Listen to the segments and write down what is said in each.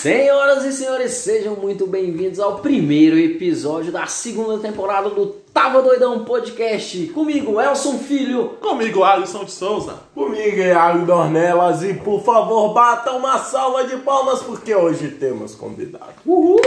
Senhoras e senhores, sejam muito bem-vindos ao primeiro episódio da segunda temporada do Tava Doidão Podcast. Comigo, Elson Filho. Comigo, Alisson de Souza. Comigo, Iago Dornelas. E por favor, bata uma salva de palmas, porque hoje temos convidado. Uhul!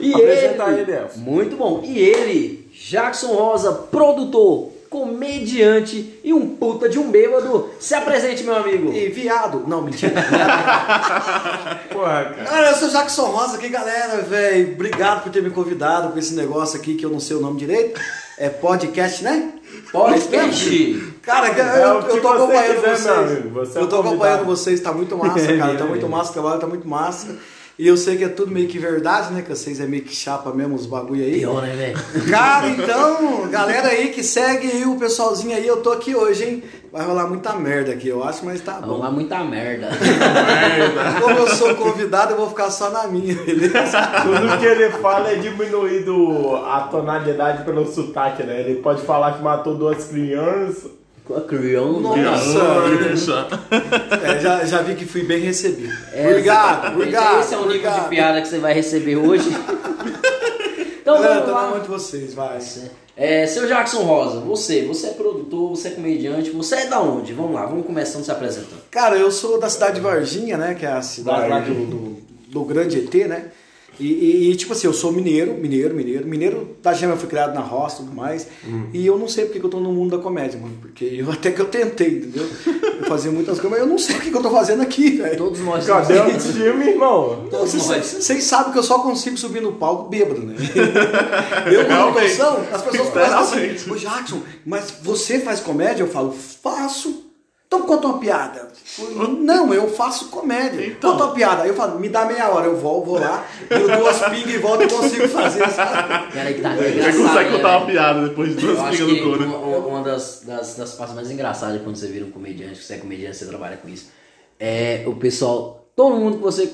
E Apresenta ele, ele, Elson. muito bom. E ele, Jackson Rosa, produtor, comediante e um puta de um bêbado. Se apresente, meu amigo. E viado. Não, mentira. Porra, cara. Cara, eu sou Jackson Rosa aqui, galera, velho. Obrigado por ter me convidado com esse negócio aqui que eu não sei o nome direito. É podcast, né? Podcast. Cara, eu, É eu, eu tô acompanhando vocês. é eu tô acompanhando vocês, tá muito massa, cara. Tá muito massa, o trabalho tá muito massa. E eu sei que é tudo meio que verdade, né? Que vocês é meio que chapa mesmo os bagulho aí. Pior, né, velho? Cara, então, galera aí que segue aí, o pessoalzinho aí, eu tô aqui hoje, hein? Vai rolar muita merda aqui, eu acho, mas tá Vamos bom. lá, muita merda. Como eu sou convidado, eu vou ficar só na minha, beleza? Tudo que ele fala é diminuído a tonalidade pelo sotaque, né? Ele pode falar que matou duas crianças. Criando. Criança. É, já, já vi que fui bem recebido. É, obrigado, obrigado. Esse é o nível obrigado. de piada que você vai receber hoje. então Galera, vamos lá. de vocês, vai. É, seu Jackson Rosa, você, você é produtor, você é comediante, você é da onde? Vamos lá, vamos começando se apresentando. Cara, eu sou da cidade de Varginha, né? Que é a cidade lá do, do, do grande ET, né? E, e- e, tipo assim, eu sou mineiro, mineiro, mineiro. Mineiro da gema eu fui criado na roça e tudo mais. E eu não sei porque que eu tô no mundo da comédia, mano. Porque eu até que eu tentei, entendeu? Eu fazia muitas coisas, mas eu não sei o que, que eu tô fazendo aqui, velho. Todos nós Cadê o time, irmão? Todos Vocês sabem que eu só consigo subir no palco bêbado, né? eu com noção, as pessoas falam assim, ô Jackson, mas você faz comédia? Eu falo, faço. Então conta uma piada. Não, eu faço comédia. Então. Conta uma piada. Aí eu falo, me dá meia hora, eu volto, vou lá, eu dou as pingas e volto e consigo fazer, sabe? Cara, que tá Você engraçado, consegue né, contar uma velho? piada depois de duas pingas que no couro. uma, uma das, das, das partes mais engraçadas é quando você vira um comediante, que você é comediante, você trabalha com isso, é o pessoal, todo mundo que você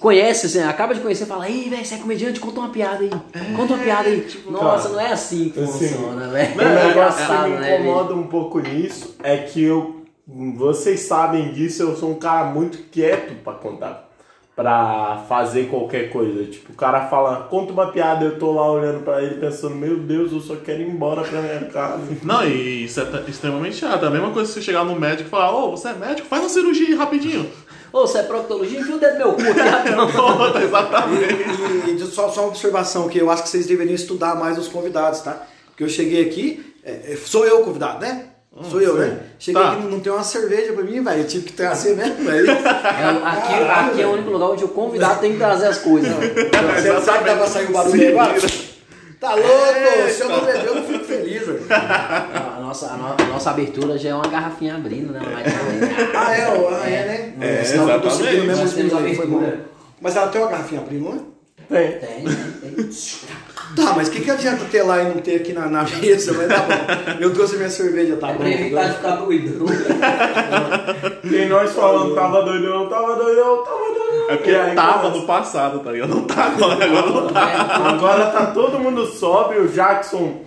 conhece, assim, acaba de conhecer, fala, ei, velho, você é comediante, conta uma piada aí, conta uma piada aí. Nossa, cara, não é assim que assim, funciona, velho. O negócio engraçado, que me né, velho? incomoda um pouco nisso é que eu. Vocês sabem disso, eu sou um cara muito quieto pra contar. Pra fazer qualquer coisa. Tipo, o cara fala, conta uma piada, eu tô lá olhando pra ele pensando, meu Deus, eu só quero ir embora pra minha casa. Não, e isso é extremamente chato. É a mesma coisa que você chegar no médico e falar, ô, você é médico? Faz uma cirurgia aí rapidinho. Ô, você é proctologia, enfia o dedo meu cu aqui. Pronto, exatamente. E, e só, só uma observação que eu acho que vocês deveriam estudar mais os convidados, tá? Porque eu cheguei aqui, é, é, sou eu o convidado, né? Sou eu, né? Cheguei Tá. aqui, não tem uma cerveja pra mim, velho. Eu tive que trazer mesmo, velho. É, aqui, aqui é o único lugar onde o convidado tem que trazer as coisas. Você sabe que dá pra sair o barulho agora? Tá louco? Se eu não beber, eu não fico feliz, velho. A nossa, a, no- a nossa abertura já é uma garrafinha abrindo, né? Mas, Ah, é, ó, ah, é, né? É, Senão eu tô exatamente. seguindo mesmo os abertura. Mas ela tem uma garrafinha abrindo, não é? Tem. tem, tem, tem. Tá, mas o que, que adianta ter lá e não ter aqui na, na mesa? Mas tá bom. Eu trouxe minha cerveja, tá É bom. pra evitar de ficar doido. E nós falando, tava doidão, tava doidão, tava doidão. É porque aí tava no passado, tá ligado? Não tá agora, agora não tá. Agora tá todo mundo sóbrio, o Jackson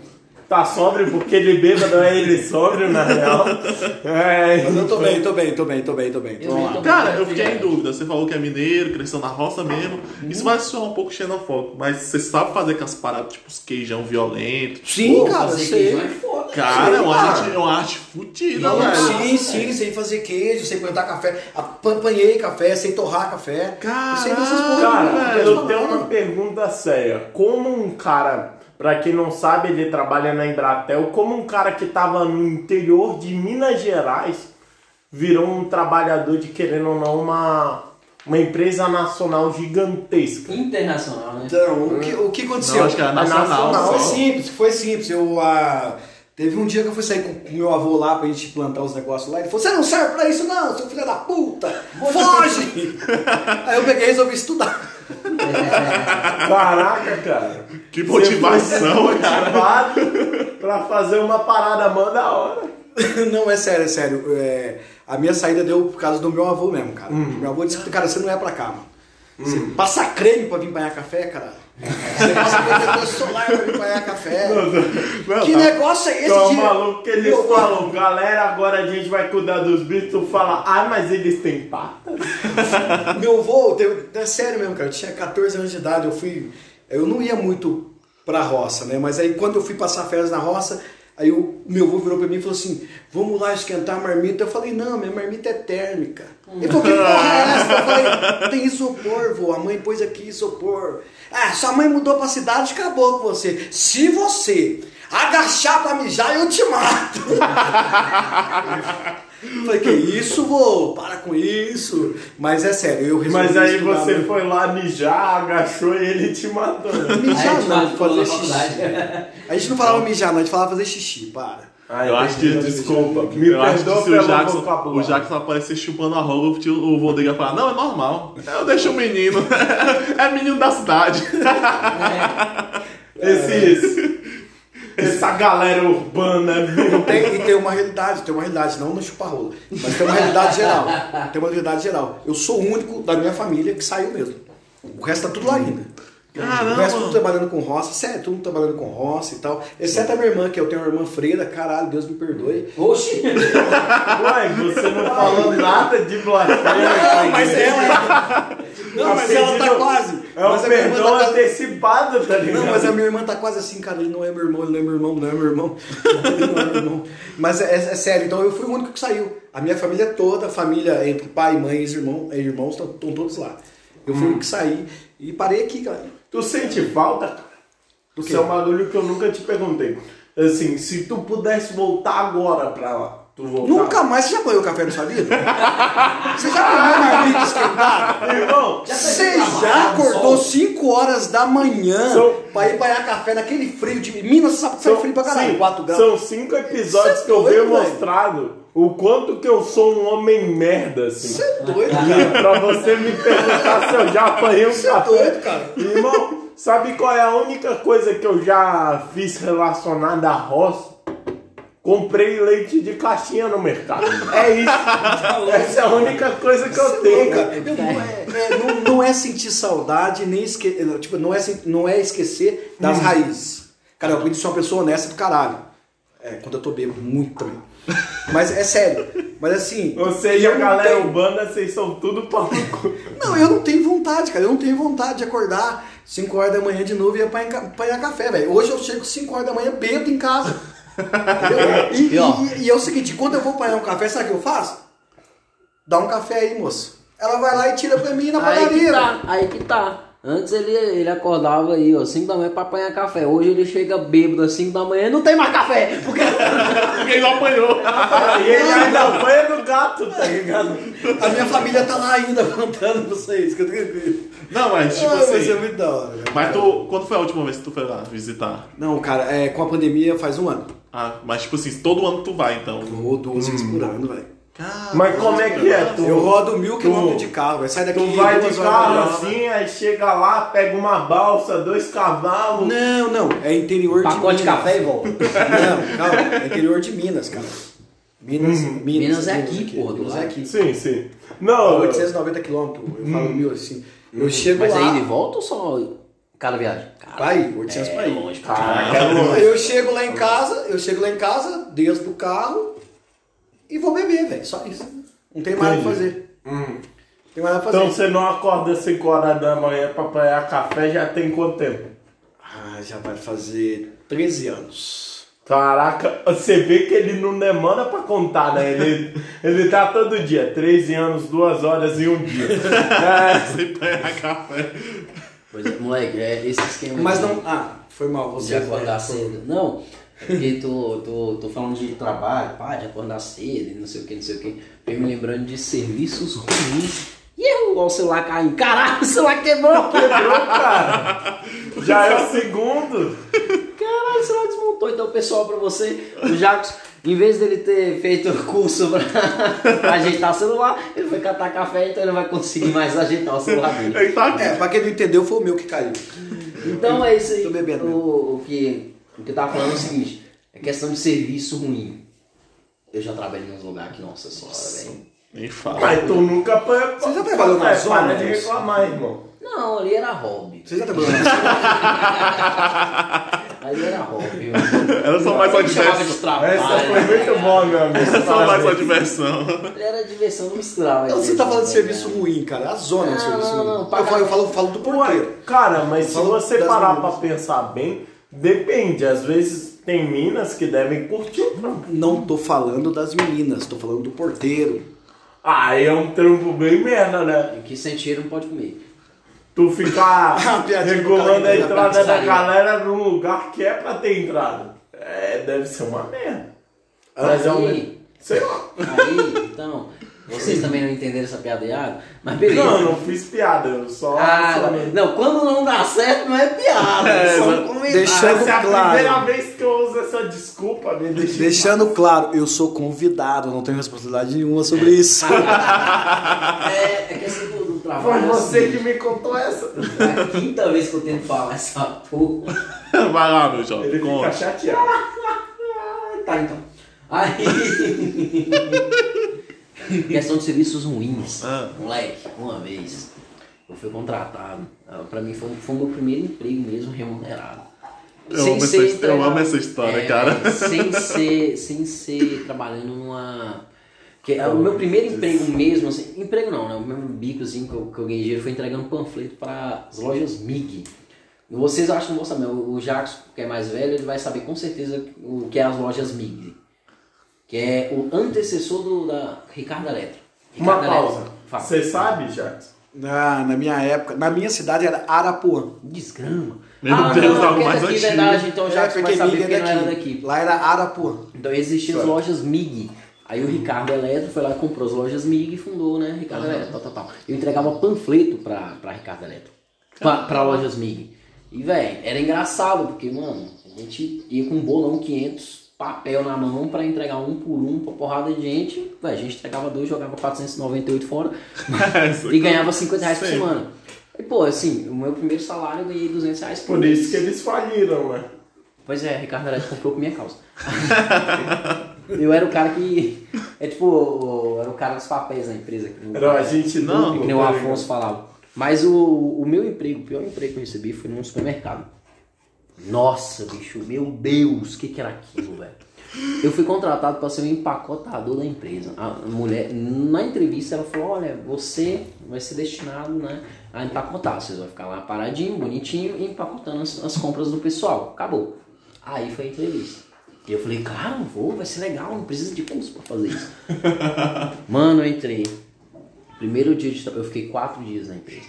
tá sóbrio porque ele bêbado é ele sóbrio, na real. É, Mas eu tô bem, tô bem, tô bem, tô bem, tô bem. Vamos bem, tô Cara, eu fiquei em dúvida. Você falou que é mineiro, cresceu na roça mesmo. Isso vai soar um pouco xenofóbico, mas você sabe fazer aquelas paradas, tipo os queijão violento. Sim, Pô, cara, fazer sei. é foda. Cara, é uma cara. arte, é uma arte fodida, velho. sim, sim, sei fazer queijo, sei plantar café, apanhei café, sei torrar café. eu sei Cara, velho. eu tenho uma pergunta séria. Como um cara, pra quem não sabe, ele trabalha na Embratel, como um cara que tava no interior de Minas Gerais virou um trabalhador de, querendo ou não, uma, uma empresa nacional gigantesca? Internacional, né? Então, o que, o que aconteceu? Não, acho que era nacional. É simples, foi simples. Eu, ah, teve um dia que eu fui sair com o meu avô lá pra gente plantar os negócios lá. Ele falou: Você não serve pra isso, não, seu filho da puta! Foge! Aí eu peguei e resolvi estudar. Caraca, cara. Que motivação, Você cara. motivado pra fazer uma parada mó da hora. Não, é sério, é sério. É, a minha saída deu por causa do meu avô mesmo, cara. Meu avô disse: Cara, você não é pra cá, mano. Você passa creme pra vir banhar café, cara. Você passa protetor solar pra me café. Não, que tá. negócio é esse Então, de... maluco, que eles Meu- falam, galera, agora a gente vai cuidar dos bichos, tu fala, ah, mas eles têm patas? Meu avô, teve- é sério mesmo, cara, eu tinha 14 anos de idade, eu fui. Eu não ia muito pra roça, né? Mas aí quando eu fui passar férias na roça, aí o meu avô virou pra mim e falou assim: vamos lá esquentar a marmita. Eu falei, não, minha marmita é térmica. Ele falou, que porra é essa? Eu falei, tem isopor, vô, a mãe pôs aqui isopor. Ah, sua mãe mudou pra cidade e acabou com você. Se você agachar pra mijar, eu te mato. Eu Falei, que isso, vô? Para com isso. Mas é sério, eu resolvi Mas aí estudar você foi lá mijar, agachou e ele te matou. Mijar não, fazer xixi. faculdade. A gente não falava mijar, não, a gente falava fazer xixi, para. Ah, Eu acho que, desculpa, Me eu acho que perdoa se o Jackson, o Jackson aparecer chupando a rola, o o Vodega falar, não, é normal. Eu deixo o menino. é menino da cidade. Esses, essa galera urbana, viu? Tem, e tem uma realidade, tem uma realidade, não no chupa-rola, mas tem uma realidade geral. Tem uma realidade geral. Eu sou o único da minha família que saiu mesmo. O resto tá tudo lá ainda. Caramba. O resto tudo trabalhando com roça, sério, tudo trabalhando com roça e tal. Exceto a minha irmã, que eu tenho uma irmã freira, caralho, Deus me perdoe. Oxi! Ué, você não falou nada de blasfêmia. Não, mas ela. Não, mas ela tá quase. É um Mas a minha irmã perdão tá antecipado, tá ligado? Não, mas a minha irmã tá quase assim, cara, ele não é meu irmão, ele não é meu irmão, não é meu irmão. Ele não é meu irmão. Mas é, é sério, então eu fui o único que saiu. A minha família toda, a família entre pai, mãe e irmão, e irmãos, estão todos lá. Eu fui o único que saí e parei aqui, cara. Tu sente falta, cara? Isso é um bagulho que eu nunca te perguntei. Assim, se tu pudesse voltar agora pra lá, tu voltar. Nunca mais você já apanhou café na sua vida? Você já comeu marmita esquentada? Irmão, Você já acordou 5 horas da manhã São- pra ir banhar café naquele frio de Minas, você sabe que faz frio pra caralho, sim, 4 graus. São cinco episódios Cê é que eu doido, venho mostrado o quanto que eu sou um homem merda, assim. Você é doido, cara. pra você me perguntar se eu já apanhei um Você é café. doido, cara. Irmão, sabe qual é a única coisa que eu já fiz relacionada à roça? Comprei leite de caixinha no mercado. É isso. Essa é a única coisa que eu tenho. Cara, eu não, é, é, não, não é sentir saudade, nem esque, tipo, não, é, não é esquecer das Hum. raízes. Cara, eu aprendi a ser uma pessoa honesta do caralho. É, quando eu tô bêbado, muito também. Mas é sério. Mas assim. Ou seja, eu a galera tenho- urbana, vocês são tudo pau no cu. Não, eu não tenho vontade, cara. Eu não tenho vontade de acordar 5 horas da manhã de novo e apanhar, ca- apanhar café, velho. Hoje eu chego 5 horas da manhã bêbado em casa. E, e- e é o seguinte, quando eu vou apanhar um café, sabe o que eu faço? Dá um café aí, moço. Ela vai lá e tira pra mim na Aí que padaria. tá, aí que tá. Antes ele, ele acordava aí, ó, 5 da manhã pra apanhar café. Hoje ele chega bêbado às 5 da manhã e não tem mais café. Porque Porque ele não apanhou. E ele ainda apanha do gato, tá ligado? A minha família tá lá ainda contando pra vocês. Que eu tranquilo. Não, mas tipo Ah, vai ser assim. muito da hora. cara. Mas tu. Quando foi a última vez que tu foi lá visitar? Não, cara, é, com a pandemia faz um ano. Ah, mas tipo assim, todo ano tu vai, então. Vou duas vezes por ano, velho. Cara, Mas como é que é? Tu, Eu rodo mil quilômetros de carro, vai sair daqui tu vai de carro assim, aí chega lá, pega uma balsa, dois cavalos. Não, não, é interior pacote de de Minas. café e volta. Não, calma, é interior de Minas, cara. Minas, Minas, Minas é aqui, porra, do Minas é aqui. Sim, sim. Não, 890 quilômetros, eu falo mil assim. Eu chego Mas lá, aí ele volta ou só cada viagem? Cara, pra ir, 800 pra ir. longe, Caraca, é longe. Eu chego lá em casa, eu chego lá em casa, desço do carro e vou beber, velho. Só isso. Não tem mais o que fazer. Não tem mais nada pra fazer. Então você não acorda 5 horas da manhã pra apanhar café já tem quanto tempo? Ah, já vai fazer 13 anos. Caraca, você vê que ele não demora pra contar, né? Ele, ele tá todo dia, 13 anos, 2 horas e um dia. É, Sem apanhar café. Pois é, moleque, é esse esquema Mas de- não. Ah, foi mal, de você. acordar cedo. Não, porque tô, tô, tô falando de trabalho, pá, de acordar cedo e não sei o que, não sei o que. Veio me lembrando de serviços ruins. E eu, ó, o celular caindo. Caralho, o celular quebrou! quebrou, cara. Já é o segundo. Caralho, o celular desmontou. Então, pessoal, pra você, o Jacos, em vez dele ter feito curso pra, pra ajeitar o celular, ele foi catar café, então ele não vai conseguir mais ajeitar o celular dele. É, pra quem não entendeu, foi o meu que caiu. Então é isso aí. Tô bebendo O, o que, o que eu tava falando é o seguinte: é questão de serviço ruim. Eu já trabalhei em uns lugares que, nossa senhora, velho. Nem fala. Mas tu nunca. Você já trabalhou na Para zona, de Deus? reclamar, irmão. Não, ali era hobby. Você já trabalhou na Ali era hobby. Era só mais uma de diversão. trabalho. Essa foi muito boa, meu amigo. Era só mais uma diversão. Ele era diversão, não misturava. Não, você tá falando de serviço ruim, cara. A zona é um serviço ruim. não, eu, falo, eu falo, eu falo do porteiro. Cara, mas se você parar pra pensar bem, depende. Às vezes tem minas que devem curtir o trampo. Não tô falando das meninas, tô falando do porteiro. Ah, é um trampo bem merda, né? Em que sentido não pode comer? Tu ficar regulando a que entrada da galera num lugar que é pra ter entrada. É, deve ser uma merda. Mas é um. Sei lá. aí, então, vocês também não entenderam essa piada errada? Mas beleza. Não, eu não fiz piada, eu só. Ah, só- não, quando não dá certo não é piada, é só um comentário. Deixando Essa é a claro. primeira vez que eu uso essa desculpa, me deixa. Deixando claro, eu sou convidado, não tenho responsabilidade nenhuma sobre isso. É, é que assim do, do Foi trabalho. você assim, que me contou essa. É a quinta vez que eu tento falar essa porra. Vai lá, meu jovem. Ele fica Conta. chateado. Tá, então. Aí. Questão de serviços ruins. Ah. Moleque, uma vez eu fui contratado. ah, Pra mim foi, foi o meu primeiro emprego mesmo remunerado. Eu amo essa his- eu amo essa história, cara. velho, Sem ser, sem ser trabalhando numa. Que, é o meu primeiro emprego mesmo, assim, emprego não, né? O meu bicozinho que eu, que eu ganhei dinheiro foi entregando panfleto para as lojas MIG. Vocês acham que não vão saber, o o Jacques, que é mais velho, ele vai saber com certeza o que é as lojas MIG. Que é o antecessor do, da Ricardo Eletro. Uma Ricardo pausa. Você sabe, Jackson? Na, na minha época, na minha cidade era Arapuã. Desgrama. Meu ah, Deus, não, é mais antigo. verdade, então o Jacques vai saber Miga porque não era daqui. Lá era Arapuã. Então existiam as lojas MIG. Aí o Ricardo Eletro foi lá e comprou as lojas MIG e fundou, né? Ricardo Eletro, tal, tal, tal. Eu entregava panfleto pra, pra Ricardo Eletro. Pra, pra lojas MIG. E, velho, era engraçado, porque, mano, a gente ia com um bolão 500 papel na mão pra entregar um por um pra porrada de gente. Véi, a gente entregava dois, jogava 498 fora e ganhava 50 reais por semana. E, pô, assim, o meu primeiro salário eu ganhei 200 reais por Por mês. isso que eles faliram, né? Pois é, Ricardo Eletro comprou por minha causa. eu era o cara que. É tipo, era o cara dos papéis na empresa. Que, Era a gente Não, que nem o tá Afonso falava. Mas o, o meu emprego, o pior emprego que eu recebi foi num supermercado. Nossa, bicho, meu Deus, o que, que era aquilo, velho? Eu fui contratado para ser o empacotador da empresa. A mulher, na entrevista, ela falou: Olha, você vai ser destinado né, a empacotar. Vocês vão ficar lá paradinho, bonitinho, empacotando as, as compras do pessoal. Acabou. Aí foi a entrevista. E eu falei: Cara, eu vou, vai ser legal, não precisa de curso para fazer isso. Mano, eu entrei. Primeiro dia de trabalho, eu fiquei quatro dias na empresa.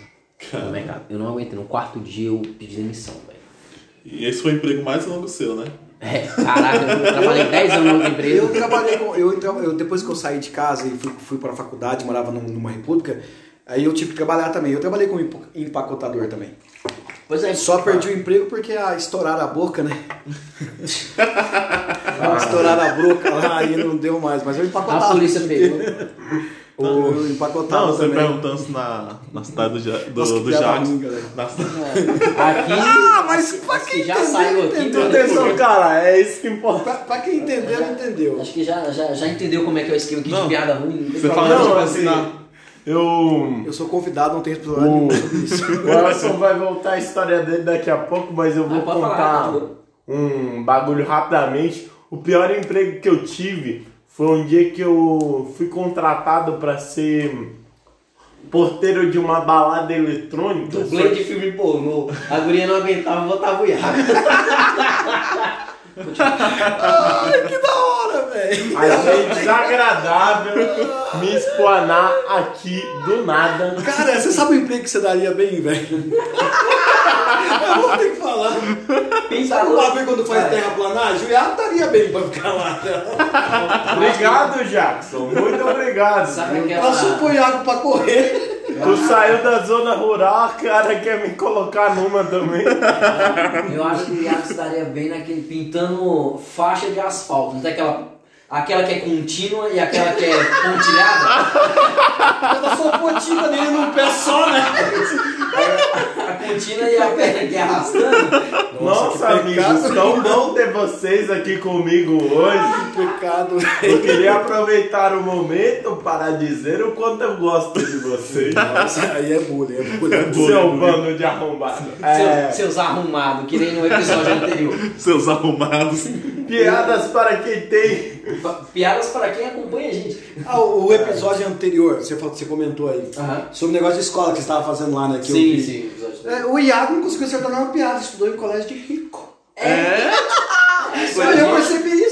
No mercado. Eu não aguentei. No quarto dia eu pedi demissão. E esse foi o emprego mais longo seu, né? É, caraca, eu trabalhei 10 anos na outra empresa. Eu trabalhei com. Eu, entra- eu, depois que eu saí de casa e fui, fui para a faculdade, morava num- numa república, aí eu tive que trabalhar também. Eu trabalhei como empo- empacotador também. Pois é, Só perdi o emprego porque a estouraram a boca, né? estouraram a boca lá aí não deu mais. Mas eu empacotava. A polícia pegou. Eu empacotava Não, você também. perguntando se na, na cidade do, do, Nossa, do Jacques. na- Aqui. Ah, mas acho, pra acho quem que já entendeu, saiu aqui. entendeu. né? Atenção, cara, é isso que importa. Pra, pra quem entendeu, entendeu. Acho que já, já, já entendeu como é que é o esquema aqui Não. de piada ruim. Você fala Não, de assim, vacinar. eu. Eu sou convidado, não tenho responsabilidade nenhuma sobre isso. O Elson vai voltar a história dele daqui a pouco, mas eu vou Ah, pode falar, contar tá um bagulho rapidamente. O pior emprego que eu tive foi um dia que eu fui contratado pra ser porteiro de uma balada eletrônica. Dublê de filme pornô. A guria não aguentava, botava o. Ai, que da hora, velho. Achei desagradável me explanar aqui do nada. Cara, você sabe o emprego que você daria bem, velho? Eu vou ter que falar. Sabe uma vez quando faz terraplanagem? O Iago estaria bem pra ficar lá. Obrigado, Jackson. Muito obrigado. Sabe Passou pro Iago pra correr. Tu saiu da zona rural, cara quer me colocar numa também. Eu acho que o Iago estaria bem naquele pintando faixa de asfalto. Não tem aquela. Aquela que é contínua e aquela que é pontilhada? Ela só pontinha dele num pé só, né? A contínua e a perna aqui arrastando. Nossa, que amigos, tão bom ter vocês aqui comigo hoje. Pecado. Eu queria aproveitar o momento para dizer o quanto eu gosto de vocês. Nossa, aí é bullying, é bullying. Seu bando de arrombado. É, Seu- seus arrumados, que nem no episódio anterior. Seus arrumados. piadas para quem tem. Piadas para quem acompanha a gente. Ah, o episódio anterior, você, falou- você comentou aí, sobre o negócio de escola que você estava fazendo lá, né? Que eu Sim, vi. sim, É, o Iago não conseguiu acertar nenhuma piada, estudou em colégio de rico. É? Eu, eu eu percebi isso.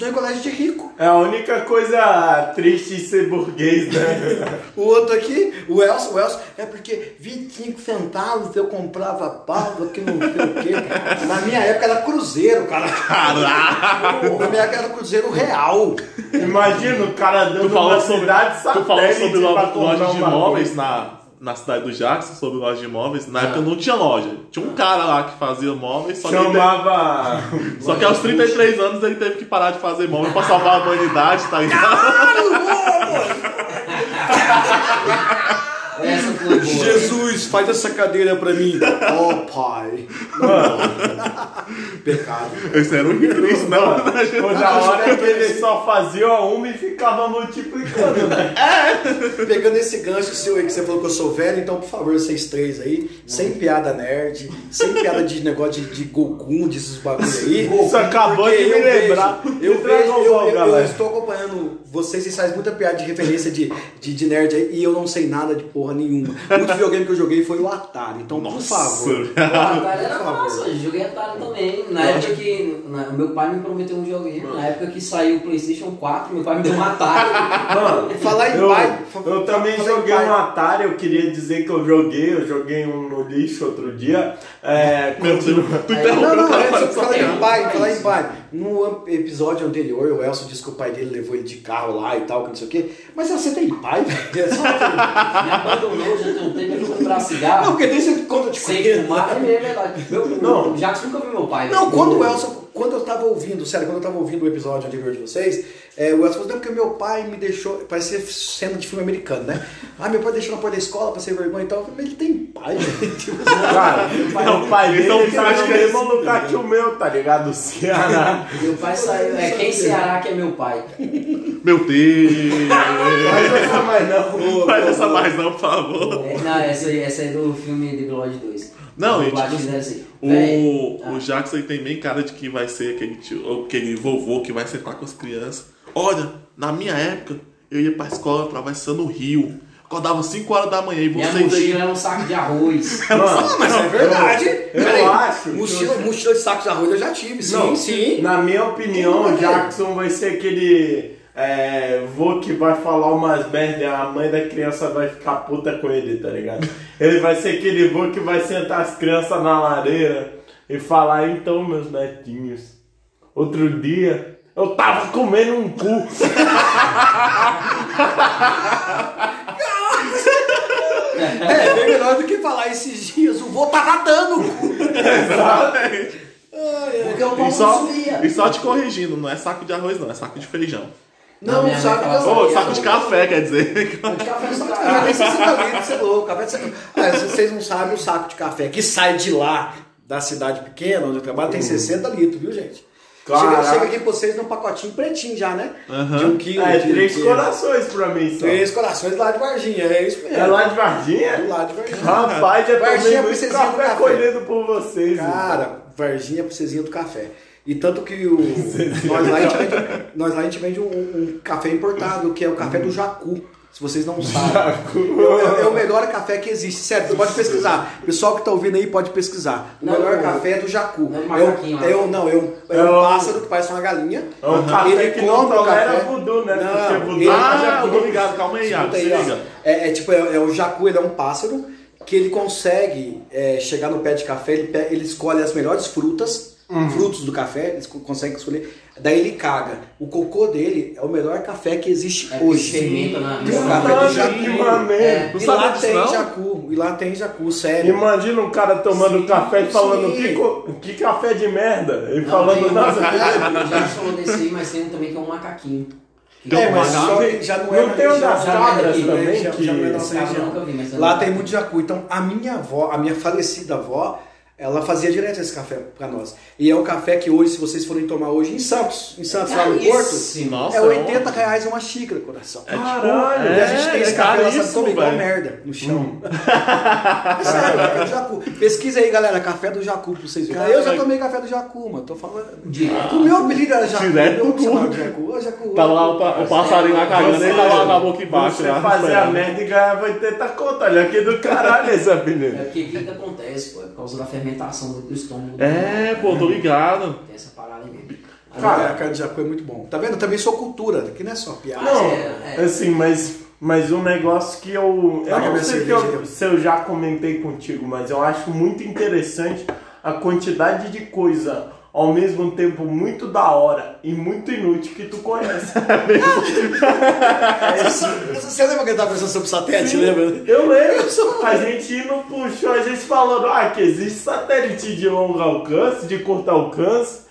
Estudou em colégio de rico. É a única coisa triste em ser burguês, né? O outro aqui, o Elcio, o Elcio, é porque 25 centavos eu comprava pau, que não sei o quê. Na minha época era cruzeiro, cara. Caraca! Na minha época era cruzeiro real. Imagina o cara dando Tu falou uma sobre, cidade tu falou satélite sobre loja de um imóveis na, na cidade do Jackson, sobre loja de imóveis. Na época não tinha loja. Tinha um cara lá que fazia móveis, só que, Chamava. teve- só que aos 33 anos ele teve que parar de fazer móveis pra salvar a humanidade, tá ligado? Jesus, faz essa cadeira pra mim. Oh, pai. Pecado. Esse era o Cristo, não. Ou na hora que ele só fazia uma e ficava multiplicando, né? Pegando esse gancho seu aí que você falou que eu sou velho, então por favor, vocês três aí, sem piada nerd, sem piada de negócio de, de Goku, desses bagulho aí. Isso acabou de me eu vejo- lembrar. Eu, vejo, eu, eu- eu estou acompanhando vocês, vocês fazem muita piada de referência de, de, de nerd aí e eu não sei nada de porra nenhuma. O último videogame que eu joguei foi o Atari, então por Nossa. favor. O Atari era Por favor. massa, eu joguei Atari também. Na época que. na- meu pai me prometeu um videogame. Na época que saiu o PlayStation 4, meu pai me deu um Atari. Mano, Falar em eu, pai, eu também joguei pai. um Atari, eu queria dizer que eu joguei, eu joguei um no lixo outro dia. É, Meu Deus, continua- tu Aí- interrompeu Não, o não, cara é, pra- falar em Não, pai, não, falar em isso. pai. No episódio anterior, o Elcio disse que o pai dele levou ele de carro lá e tal, que não sei o quê. Mas você tem pai, velho? Me abandonou, já tem tempo, eu fui comprar Não, cigarro. porque desde quando eu te Sem conheço. fumar, é é verdade. Meu, Não. o Jackson nunca viu meu pai. Não, né? quando o Elson, quando eu tava ouvindo, sério, quando eu tava ouvindo o episódio anterior de vocês, é, o Elson falou, não, porque meu pai me deixou, parecia cena de filme americano, né? Ah, meu pai deixou na porta da escola pra ser vergonha e tal. Eu falei, mas ele tem pai. Tipo, Cara, o pai Eles tão dele tá no mesmo lugar que o meu, tá ligado? O Ceará. Meu pai saiu. É quem Ceará que é meu pai. Meu Deus! Mas essa mais não. Faz essa mais não, por favor. É, não, essa aí, essa aí é do filme The Blood 2. Não, o e tipo, assim. O, o Jackson ele tem bem cara de que vai ser aquele, tio, aquele vovô que vai sentar com as crianças. Olha, na minha época, eu ia pra escola atravessando o rio. Acordava 5 horas da manhã e Minha vocês aí. mochila é um saco de arroz. Mano, mas é verdade. eu Peraí, acho que Mochila, você- mochila de sacos de arroz eu já tive, sim, Não, sim. Na minha opinião, o Jackson vai ser aquele é, vô que vai falar umas merda e a mãe da criança vai ficar puta com ele, tá ligado? Ele vai ser aquele vô que vai sentar as crianças na lareira e falar, então, meus netinhos, outro dia eu tava comendo um cu. É, bem melhor do que falar esses dias, o vô tava dando. Porque o pão E só, não subia. e só te corrigindo, não é saco de arroz, não, é saco de feijão. Não, mãe que fala Ô, assim, saco de café, quer dizer. De café Café tem 60 litros, você é louco. Café de 60... Ah, se vocês não sabem, o saco de café que sai de lá, da cidade pequena, onde eu trabalho, tem 60 litros, viu, gente? Chega, chega aqui pra vocês num pacotinho pretinho já, né? De um quilo. É, de- três de- corações pra mim só. Três corações lá de Varginha, é isso mesmo. É lá de Varginha? Do lado de Varginha. Rapaz, já Varginha tomei é muito café café. colhido por vocês. então. Cara, Varginha é princesinha do café. E tanto que o, nós, lá a gente vende, nós lá a gente vende um, um café importado, que é o café do Jacu. Se vocês não sabem. É, é o melhor café que existe. Sério, você pode pesquisar. O pessoal que tá ouvindo aí pode pesquisar. O Não, melhor não. café é do Jacu. Não é É, um, é um- não, é um, é É um pássaro que parece uma galinha. É um café Ele que não come o tolera café. voodoo, né? Não, Porque voodoo ele- é Ah, jacu. eu tô ligado, calma aí, Iago, Escuta se liga. É, é tipo, é, é o jacu, ele é um pássaro que ele consegue é, chegar no pé de café, ele, ele escolhe as melhores frutas, frutos do café, ele esco- consegue escolher, daí ele caga. O cocô dele é o melhor café que existe É, hoje. fermenta na- um no café do jacu. É, e lá tem não? jacu, e lá tem jacu, sério. Imagina um cara tomando Sim, café e falando que, que café de merda. Ele Não, falando, tem um- nossa, O Jackson falou desse aí, mas tem um também que é um macaquinho. Que É, mas eu- só que já não é Não tem o das já é cabras também, já- que... já não é nossa cara eu região. Lá não- tem muito jacu. Então, a minha avó, a minha falecida avó, ela fazia direto esse café pra nós. E é o café que hoje, se vocês forem tomar hoje em Santos, em Santos, lá no Porto. Nossa, é é 80 um- reais uma xícara, coração. Caralho! E a gente tem é esse café, ela sabe toma igual merda no chão. É sério, café do Jacu. Pesquisa aí, galera, café do Jacu pra vocês verem. Eu já tomei café do Jacu, mano. Tô falando. Direto. O meu apelido era Jacu. Direto do Jacu. Jacu. Tava lá o, o passarinho lá cagando, ele tava lá com a boca embaixo. Você lá, fazia a merda e ganhava 80 conto. Olha que do caralho esse É apelido. porque o que, que acontece, pô? É por causa da fermentação do estômago. É, pô, tô ligado. Tem essa parada aí mesmo. Cara, a carne de Jacu é muito bom. Tá vendo? Também sou cultura, que não é só piada. Não, é, é. assim, mas, mas um negócio que eu. Eu não sei que eu- se eu já comentei contigo, mas eu acho muito interessante a quantidade de coisa ao mesmo tempo muito da hora e muito inútil que tu conhece. Você lembra que ele tava pensando sobre satélite, lembra? Eu lembro, a gente indo show, a gente falando ah, que existe satélite de longo alcance, de curto alcance,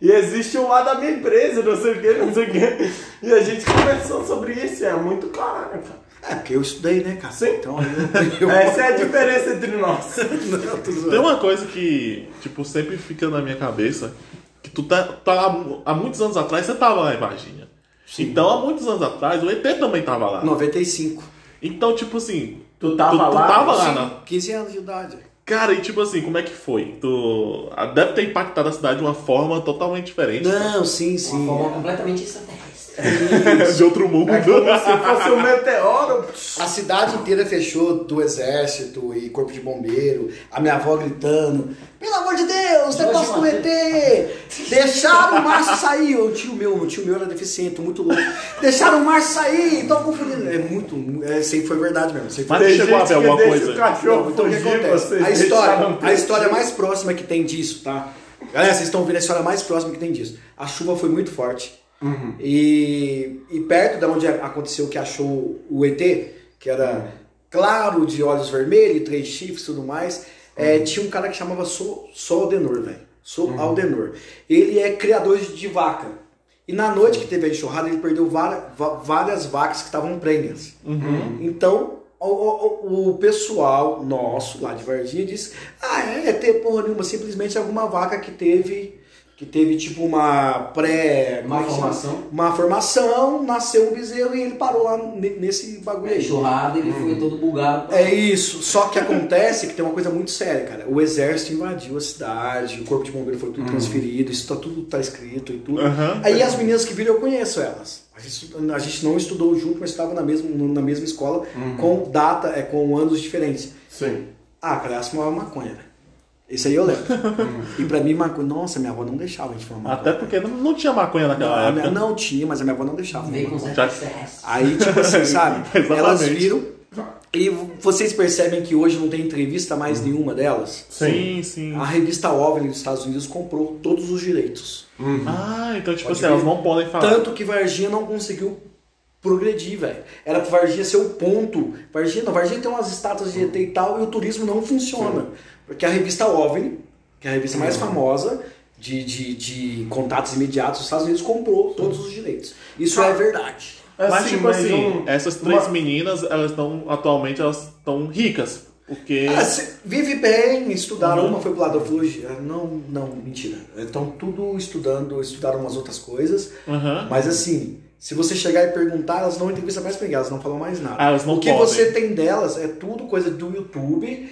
e existe um lá da minha empresa, não sei o que, não sei o que. E a gente conversou sobre isso, e é muito claro, cara. É, porque eu estudei, né, cara? Sim. Então, eu... Essa é a diferença entre nós. Não. Tem uma coisa que, tipo, sempre fica na minha cabeça, que tu tá, tá há, há muitos anos atrás, você tava lá em Varginha. Então, há muitos anos atrás, o ET também tava lá. 95. Então, tipo assim, Tu tava tu, tu lá? tava lá, Sim, né? 15 anos de idade. Cara, e tipo assim, como é que foi? Tu ah, deve ter impactado a cidade de uma forma totalmente diferente. Não, sim, Uma sim. forma completamente extraterrestre. De outro mundo. É como se fosse um meteoro. A cidade inteira fechou do exército e corpo de bombeiro. A minha avó gritando: Pelo amor de Deus, negócio do ET! Deixaram o Márcio sair. O tio meu, o tio meu era deficiente, muito louco. Deixaram o Márcio sair, estão confundindo. É muito. É, aí foi verdade mesmo. Foi Mas Tem chegou a gente ver que alguma deixa coisa? Não, então o que acontece? A história, a história mais próxima que tem disso, tá? Galera, vocês estão vendo a história mais próxima que tem disso. A chuva foi muito forte. E, e perto de onde aconteceu que achou o ET, que era claro, de olhos vermelhos, três chifres e tudo mais, é, tinha um cara que chamava Sol, Sol Aldenor, velho. Sol Aldenor. Ele é criador de vaca. E na noite que teve a enxurrada, ele perdeu várias, várias vacas que estavam prenhas. Então, o, o- o pessoal nosso lá de Varginha disse: Ah, é, é ter porra nenhuma, simplesmente alguma vaca que teve. Que teve tipo uma pré. Uma é chama? formação. Uma formação, nasceu um bezerro e ele parou lá ne- nesse bagulho aí. Enxurrada, ele foi todo bugado. É isso, só que acontece que tem uma coisa muito séria, cara. O exército invadiu a cidade, o corpo de bombeiro foi tudo transferido, isso tá tudo tá escrito e tudo. Aham. Aí as meninas que viram eu conheço elas. A gente, a gente não estudou junto, mas estava na mesma, na mesma escola, com data, é, com anos diferentes. Sim. Ah, cara, elas fumavam maconha, velho. Isso aí eu lembro. e pra mim, maconha. Nossa, minha avó não deixava a gente fumar maconha. Até porque não, não tinha maconha naquela Não, época. não tinha, mas a minha avó não deixava. Veio com. Aí, tipo assim, sabe? Elas viram. E vocês percebem que hoje não tem entrevista mais nenhuma delas? Sim, sim. A revista OVNI dos Estados Unidos comprou todos os direitos. Ah, então tipo Pode assim, elas ver. não podem falar. Tanto que Varginha não conseguiu progredir, velho. Era pro Varginha ser o ponto. Varginha não, Varginha tem umas estátuas de ET e tal, e o turismo não funciona. Porque a revista OVNI, que é a revista mais famosa de, de, de contatos imediatos dos Estados Unidos, comprou todos os direitos. Isso é verdade. Mas tipo assim, um- essas três uma- meninas, elas estão atualmente elas estão ricas. Porque. Ah, vive bem, estudaram, uma foi pro lado da ufologia. Não, não, mentira. Estão tudo estudando, estudaram umas outras coisas. Aham. Mas assim, se você chegar e perguntar, elas não entrevistam mais pra ninguém, elas não falam mais nada. Ah, elas não o que podem. você tem delas é tudo coisa do YouTube,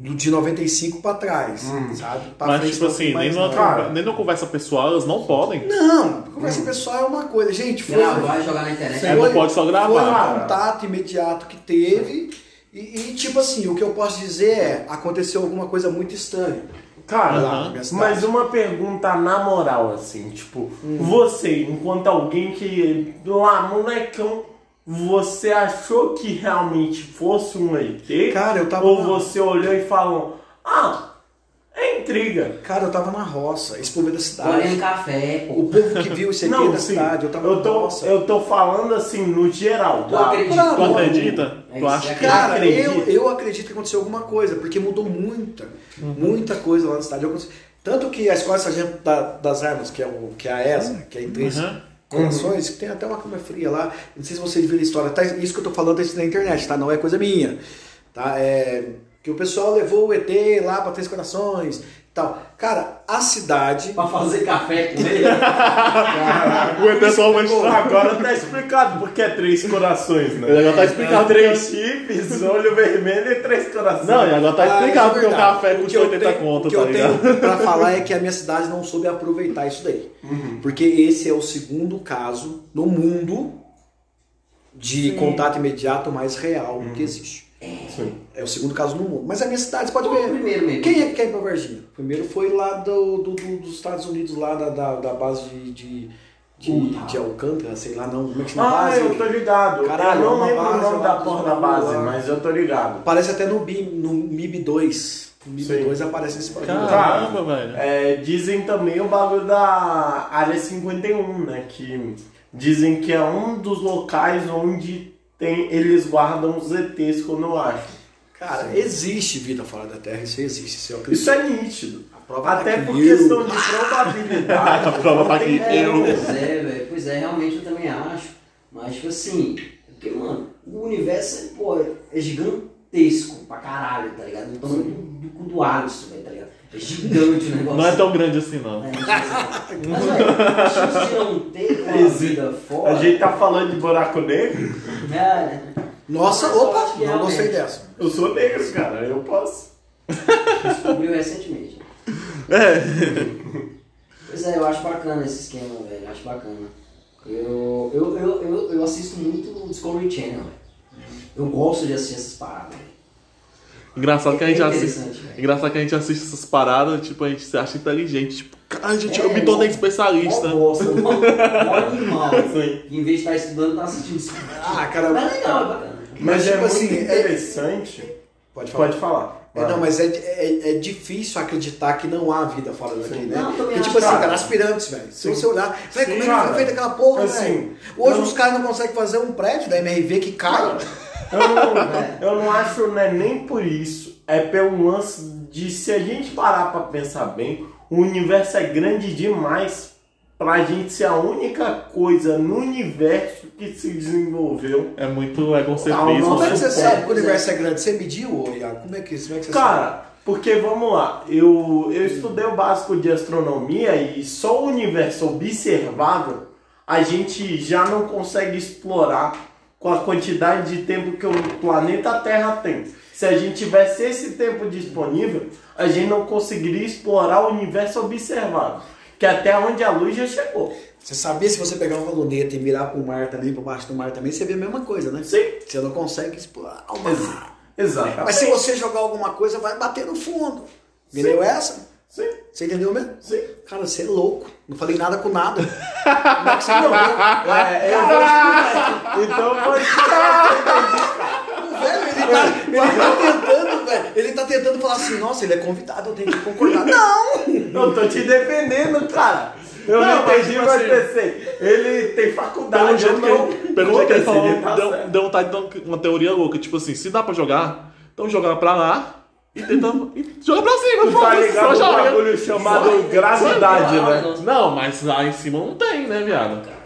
do, de 95 pra trás, sabe? Pra Mas frente tipo assim, nem numa, nem numa conversa pessoal, elas não podem. Não, conversa pessoal é uma coisa. Gente, foi, Gravar e jogar na internet. É, não pode só gravar. Foi um contato imediato que teve. E, e, tipo assim, o que eu posso dizer é, aconteceu alguma coisa muito estranha. Cara, cidade. mas uma pergunta na moral, assim, tipo, Hum. você, enquanto alguém que lá, molecão, você achou que realmente fosse um ET? Cara, eu tava Ou você olhou e falou, ah, é intriga. Cara, eu tava na roça, esse povo é da cidade. café, pô. O povo que viu esse aqui é da sim, cidade, eu tava eu na tô, roça. eu tô falando assim, no geral. Tu tá? acredita? Tu acredita? É tu isso, acha é que. Cara, acredito. eu, eu acredito que aconteceu alguma coisa, porque mudou muita, muita coisa lá na cidade. Tanto que a Escola Sargento da- das Armas, que é, o, que é a ESA, que é a empresa, Uhum. Corações, que tem até uma cama fria lá. Não sei se vocês viram a história. Tá, isso que eu tô falando tá na internet, tá? Não é coisa minha. Tá? É, que o pessoal levou o ET lá para Três Corações e tal. Cara, a cidade. Pra fazer café com ele. O ET só vai Agora tá explicado porque é três corações, né? Agora tá explicado Três chips, olho vermelho e três corações. Não, e agora tá Ah, explicado isso é porque o café O que custa eu 80 tenho- conto, O que tá eu ligado? tenho pra falar é que a minha cidade não soube aproveitar isso daí. Uhum. Porque esse é o segundo caso no mundo de contato imediato mais real Uhum. que existe. Sim. É o segundo caso no mundo. Mas a minha cidade, você pode Qual ver. o primeiro mesmo? Quem é que quer ir pra Varginha? O primeiro foi lá do, do- do- dos Estados Unidos, lá da, da, da base de, de, de, de Alcântara, sei lá não, como é que chama a Ah, base? eu tô ligado. Caralho, eu não lembro o base nome lá da porra da base, lá. mas eu tô ligado. Aparece até no, BIM, no MIB 2. No MIB Sim. 2 aparece esse bagulho. Caramba, velho. É, dizem também o bagulho da área 51, né? Que dizem que é um dos locais onde tem, eles guardam os ETs quando eu acho. Cara, existe vida fora da Terra, isso existe. Isso, eu acredito. Isso é nítido. A prova Até aqui, por eu- questão de probabilidade. A prova tá aqui. É, como. pois é, velho. Pois é, realmente eu também acho. Mas, tipo assim, porque, mano, o universo, pô, é gigantesco pra caralho, tá ligado? Do tamanho do, do cu do Alisson, velho, tá ligado? É gigante o negócio. Não é tão grande assim, não. É, Mas, velho, a de não ter uma vida fora. A gente tá falando de buraco negro? É, Nossa, opa, que não gostei dessa. Eu sou negro, cara, eu posso. descobriu recentemente. É. Pois é, eu acho bacana esse esquema, velho. Eu acho bacana. Eu, eu, eu, eu, eu assisto muito o Discovery Channel, velho. Eu gosto de assistir essas paradas, velho. Engraçado que a gente É assiste. Engraçado que a gente assiste essas paradas, tipo, a gente se acha inteligente. Tipo, cara, gente, É, eu me tornei especialista. Mó animal. Sim. Em vez de estar estudando, tá assistindo isso. Ah, cara, Mas é legal, é bacana. Mas, é tipo muito assim, é- interessante. Pode falar. Pode falar. É, não, mas é, é, é difícil acreditar que não há vida fora daqui, né? Não, Porque, tipo assim, cara. as pirâmides, velho. Se você olhar, velho, como é que foi feita aquela porra, Assim, velho? Hoje eu- os caras não conseguem fazer um prédio da MRV que cai. Eu não, eu não acho né, nem por isso. É pelo lance de se a gente parar pra pensar bem, o universo é grande demais pra gente ser a única coisa no universo que se desenvolveu. É muito egocentrismo. Como é que Nossa, você é, sabe que o universo é grande? Você mediu, ô, Iago? Como é que, como é que você sabe? Cara, porque vamos lá, eu, eu estudei o básico de astronomia e só o universo observável a gente já não consegue explorar com a quantidade de tempo que o planeta Terra tem. Se a gente tivesse esse tempo disponível, a gente não conseguiria explorar o universo observável, que é até onde a luz já chegou. Você sabia se você pegar uma luneta e mirar pro mar também, por baixo do mar também, você vê a mesma coisa, né? Sim, Você não consegue explorar o mar. exatamente. Mas se você jogar alguma coisa, vai bater no fundo. Entendeu essa? Sim, Você entendeu mesmo? sim. Cara, você é louco. Não falei nada com nada. Como é que você entendeu? É, eu vou explicar. Então eu vou explicar. O velho, ele tá, ele tá tentando, velho. Ele tá tentando falar assim, nossa, ele é convidado, eu tenho que concordar. Não! Eu tô te defendendo, cara. Eu não, Não, mas, entendi, tipo mas assim, pensei. Ele tem Pelo faculdade, jeito eu que não. pelo jeito que ele falou, tá deu, deu vontade de um, uma teoria louca. Tipo assim, se dá pra jogar, então joga pra lá e tenta. e joga pra cima. Tu tá ligado só joga. bagulho chamado gravidade, Vai, né? Não, mas lá em cima não tem, né, viado?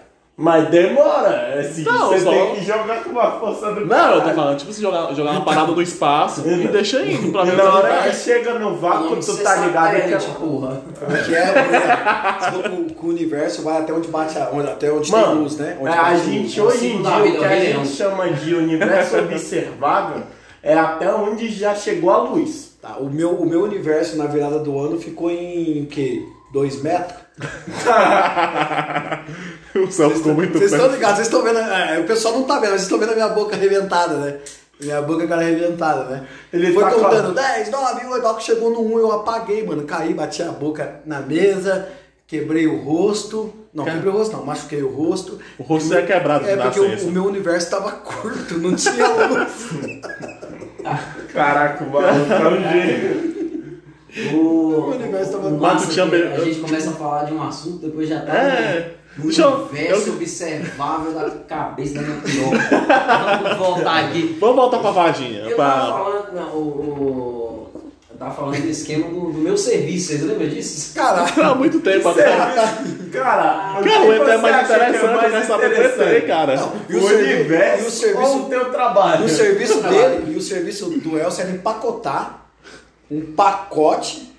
Mas demora. É Assim, Não, você só- tem que jogar com uma força do Não, eu tô caralho. falando, tipo, você jogar, jogar uma parada do espaço e deixa indo pra ver na o que hora que chega no vácuo, tu tá ligado que é... porra. Como é é? Falou que o- universo vai até onde bate a, onde- até onde tem Mano, luz, né? Onde é, a gente É o hoje em dia, o que a gente chama de universo observável é até onde já chegou a luz. Tá, o, meu, o meu universo na virada do ano ficou em o quê? Dois metros? O céu ficou muito Vocês estão ligados, vocês estão vendo. é, o pessoal não tá vendo, mas vocês estão vendo a minha boca arrebentada, né? Minha boca cara arrebentada, né? Ele Foi tá contando 10, 9, 8, ó, que chegou no 1, eu apaguei, mano. Caí, bati a boca na mesa, quebrei o rosto. Não, Cara. quebrei o rosto, não, machuquei o rosto. O rosto é quebrado de É porque o, o meu universo tava curto, não tinha luz. Caraca, o maluco tá um gênio. O, universo tava- o massa tinha be- a gente começa a falar de um assunto, depois já tá É. no universo eu- observável da cabeça da minha. Vamos voltar aqui. Vamos voltar pra Vadinha. Eu Pra... tava falando, não, o, o- tava falando do esquema do, do meu serviço, vocês lembram disso? Caralho. Há muito tempo atrás. Cara, Cara, o ET é você mais é interessante, do ET, interessante? cara. E O, o servi- universo e o serviço- o teu trabalho? E o serviço dele, e o serviço do Elcio era empacotar um pacote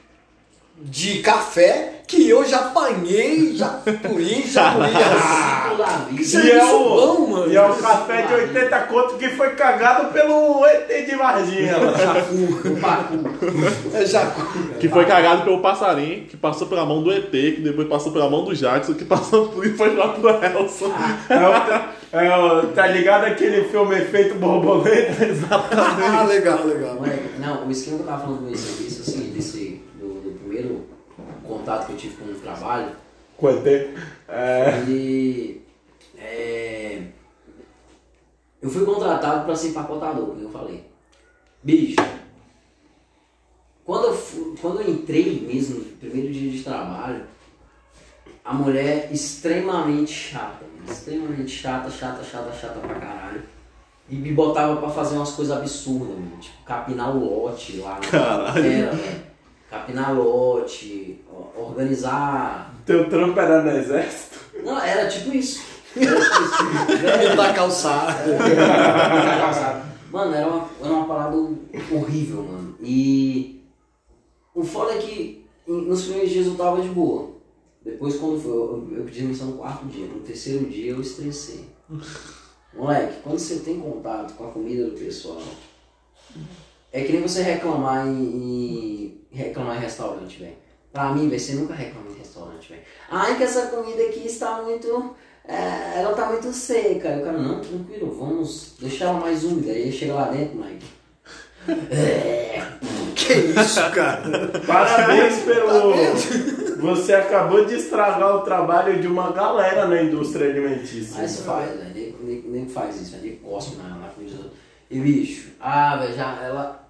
de café que eu já apanhei, já puri, já moí assim. E serviço é o, bom, mano. E é o café de 80 conto que foi cagado pelo ET de Varginha. O Bacu. É jacu. Que foi cagado pelo passarinho, que passou pela mão do ET, que depois passou pela mão do Jackson, que passou por e foi lá pro Elson. É o, é o- tá ligado aquele filme Efeito Borboleta? Exatamente. Ah, legal, legal. Não, o esquema que eu tava falando do meu serviço, assim, desse, do, do primeiro contato que eu tive com o trabalho, Com o ET. É. É, eu fui contratado para ser empacotador, como eu falei. Bicho, quando eu, fu- quando eu entrei mesmo no primeiro dia de trabalho, a mulher extremamente chata, extremamente chata, chata, chata, chata pra caralho. E me botava pra fazer umas coisas absurdas, mano. Tipo, capinar o lote lá. na- Caralho. Era, velho. Capinar lote, organizar teu trampo era no exército? não, era tipo isso. Era tipo isso. Velho, Da calçada. Mano, era uma, era uma parada horrível, mano. E o foda é que nos primeiros dias eu tava de boa. Depois quando foi, eu, eu pedi demissão no quarto dia. No terceiro dia eu estressei. Moleque, quando você tem contato com a comida do pessoal, é que nem você reclamar em, em- reclamar em restaurante, velho. Pra mim, velho, você nunca reclama em restaurante, velho. Ai, que essa comida aqui está muito. é, ela tá muito seca. Aí o cara, não, tranquilo, vamos deixar ela mais úmida. Aí chega lá dentro, Mike. É, Que isso, cara? Parabéns Tá pelo. Você acabou de estragar o trabalho de uma galera na indústria alimentícia. Mas faz, velho. Nem, nem, nem faz isso, velho. Nem cospe na, na comida dos outros. E bicho, ah, velho, já ela.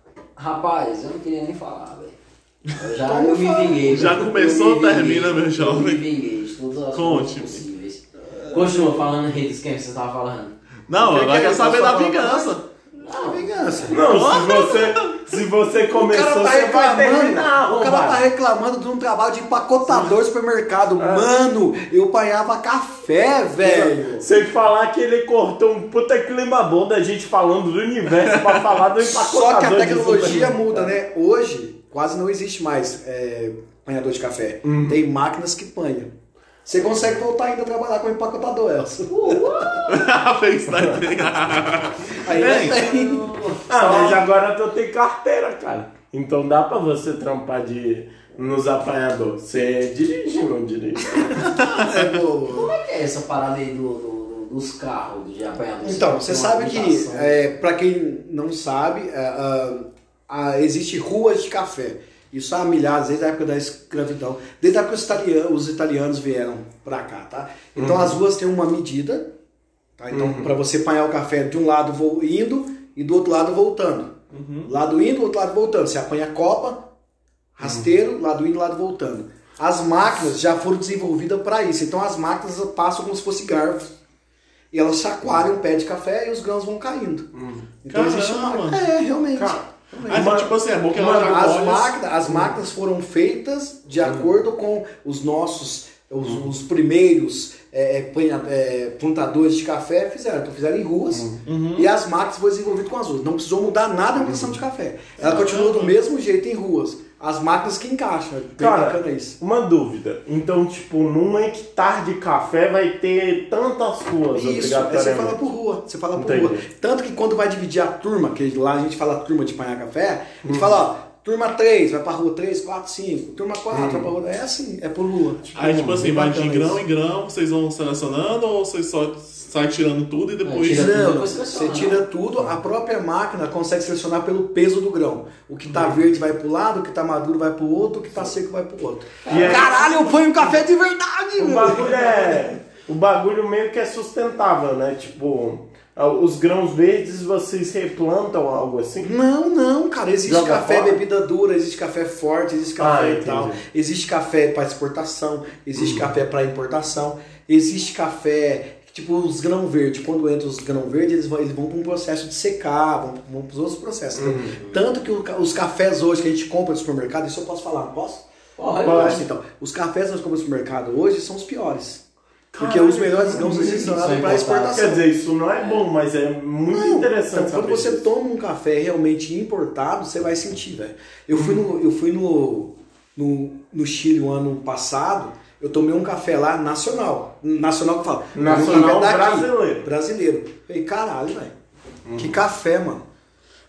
Rapaz, eu não queria nem falar, velho. Já eu me vinguei. Já começou, me vinguei. termina, meu jovem. Eu me vinguei de todas as Conte-me. formas possíveis. Continua falando aí dos que você estava falando. Não, que agora que é quer isso? saber da vingança. Ah, vingança. Não, se você, se você começou, tá você vai terminar, o cara tá reclamando de um trabalho de empacotador de supermercado. Mano, eu apanhava café, velho. Sem falar que ele cortou um puta clima bom da gente falando do universo pra falar do empacotador. Só que a tecnologia muda, né? Hoje, quase não existe mais é, apanhador de café. Tem máquinas que panham. Você consegue voltar ainda a trabalhar com empacotador, Elson. A FaceTime. Aí tem. Ah, mas agora tu tem carteira, cara. Então dá pra você trampar de, nos apanhadores. Você dirige, não dirige? É, pô. Como é que é essa parada aí do, do- do- dos carros de apanhador? Então, tem você uma sabe que, é, para quem não sabe, é, ah, ah, existe ruas de café. Isso há milhares, desde a época da escravidão, desde a época que os italianos, os italianos vieram pra cá, tá? Então as ruas têm uma medida, tá? Então para você apanhar o café de um lado indo e do outro lado voltando. Lado indo, outro lado voltando. Você apanha copa, rasteiro, lado indo, lado voltando. As máquinas já foram desenvolvidas para isso. Então as máquinas passam como se fossem garfos. E elas chacoalham o pé de café e os grãos vão caindo. Então existe uma. Caramba. É, realmente. Cara, Aí, Uma- tipo assim, é bom que Mano, As máquinas, as máquinas foram feitas de acordo com os nossos, os, os primeiros é, é, panha- é, plantadores de café fizeram. Então fizeram em ruas e as máquinas foram desenvolvidas com as ruas. Não precisou mudar nada na produção de café. Ela continuou do mesmo jeito em ruas. As máquinas que encaixam. É bem Cara, bacana isso. uma dúvida. Então, tipo, num hectare de café vai ter tantas ruas, Isso, aí você fala por rua, você fala por Entendi. rua. Tanto que quando vai dividir a turma, que lá a gente fala turma de panhar café, a Uhum. gente fala, ó, turma 3 vai pra rua 3, 4, 5, turma 4 vai pra rua. É assim, é por rua. Aí, tipo assim, vai de grão isso. em grão, vocês vão selecionando ou vocês só saem tirando tudo e depois. tira tudo, Não, depois você tira né? tudo, a própria máquina consegue selecionar pelo peso do grão. O que Uhum. tá verde vai pro lado, o que tá maduro vai pro outro, o que tá seco vai pro outro. E aí- Caralho, eu ponho café de verdade, O mano! bagulho é. O bagulho meio que é sustentável, né? Tipo, os grãos verdes vocês replantam algo assim? Não, não, cara. Existe Joga café fora? bebida dura, existe café forte, existe Ah, café e entendi. tal. Existe café para exportação, existe café para importação, existe café Tipo, os grão verde, quando entra os grão verde, eles vão, eles vão para um processo de secar, vão, vão para os outros processos. entendeu? Tanto que os cafés hoje que a gente compra no supermercado, isso eu posso falar, posso? Pode. Pode. Então, os cafés que nós compramos no supermercado hoje são os piores. Porque Caralho, os melhores grãos isso é selecionados para exportação. Quer dizer, isso não é bom, mas é muito Não, interessante. Então, quando você disso. toma um café realmente importado, você vai sentir, velho. Eu fui, no, eu fui no, no, no Chile o ano passado, eu tomei um café lá nacional. Nacional que eu falo. Nacional um brasileiro. Brasileiro. Falei, caralho, velho. Que café, mano.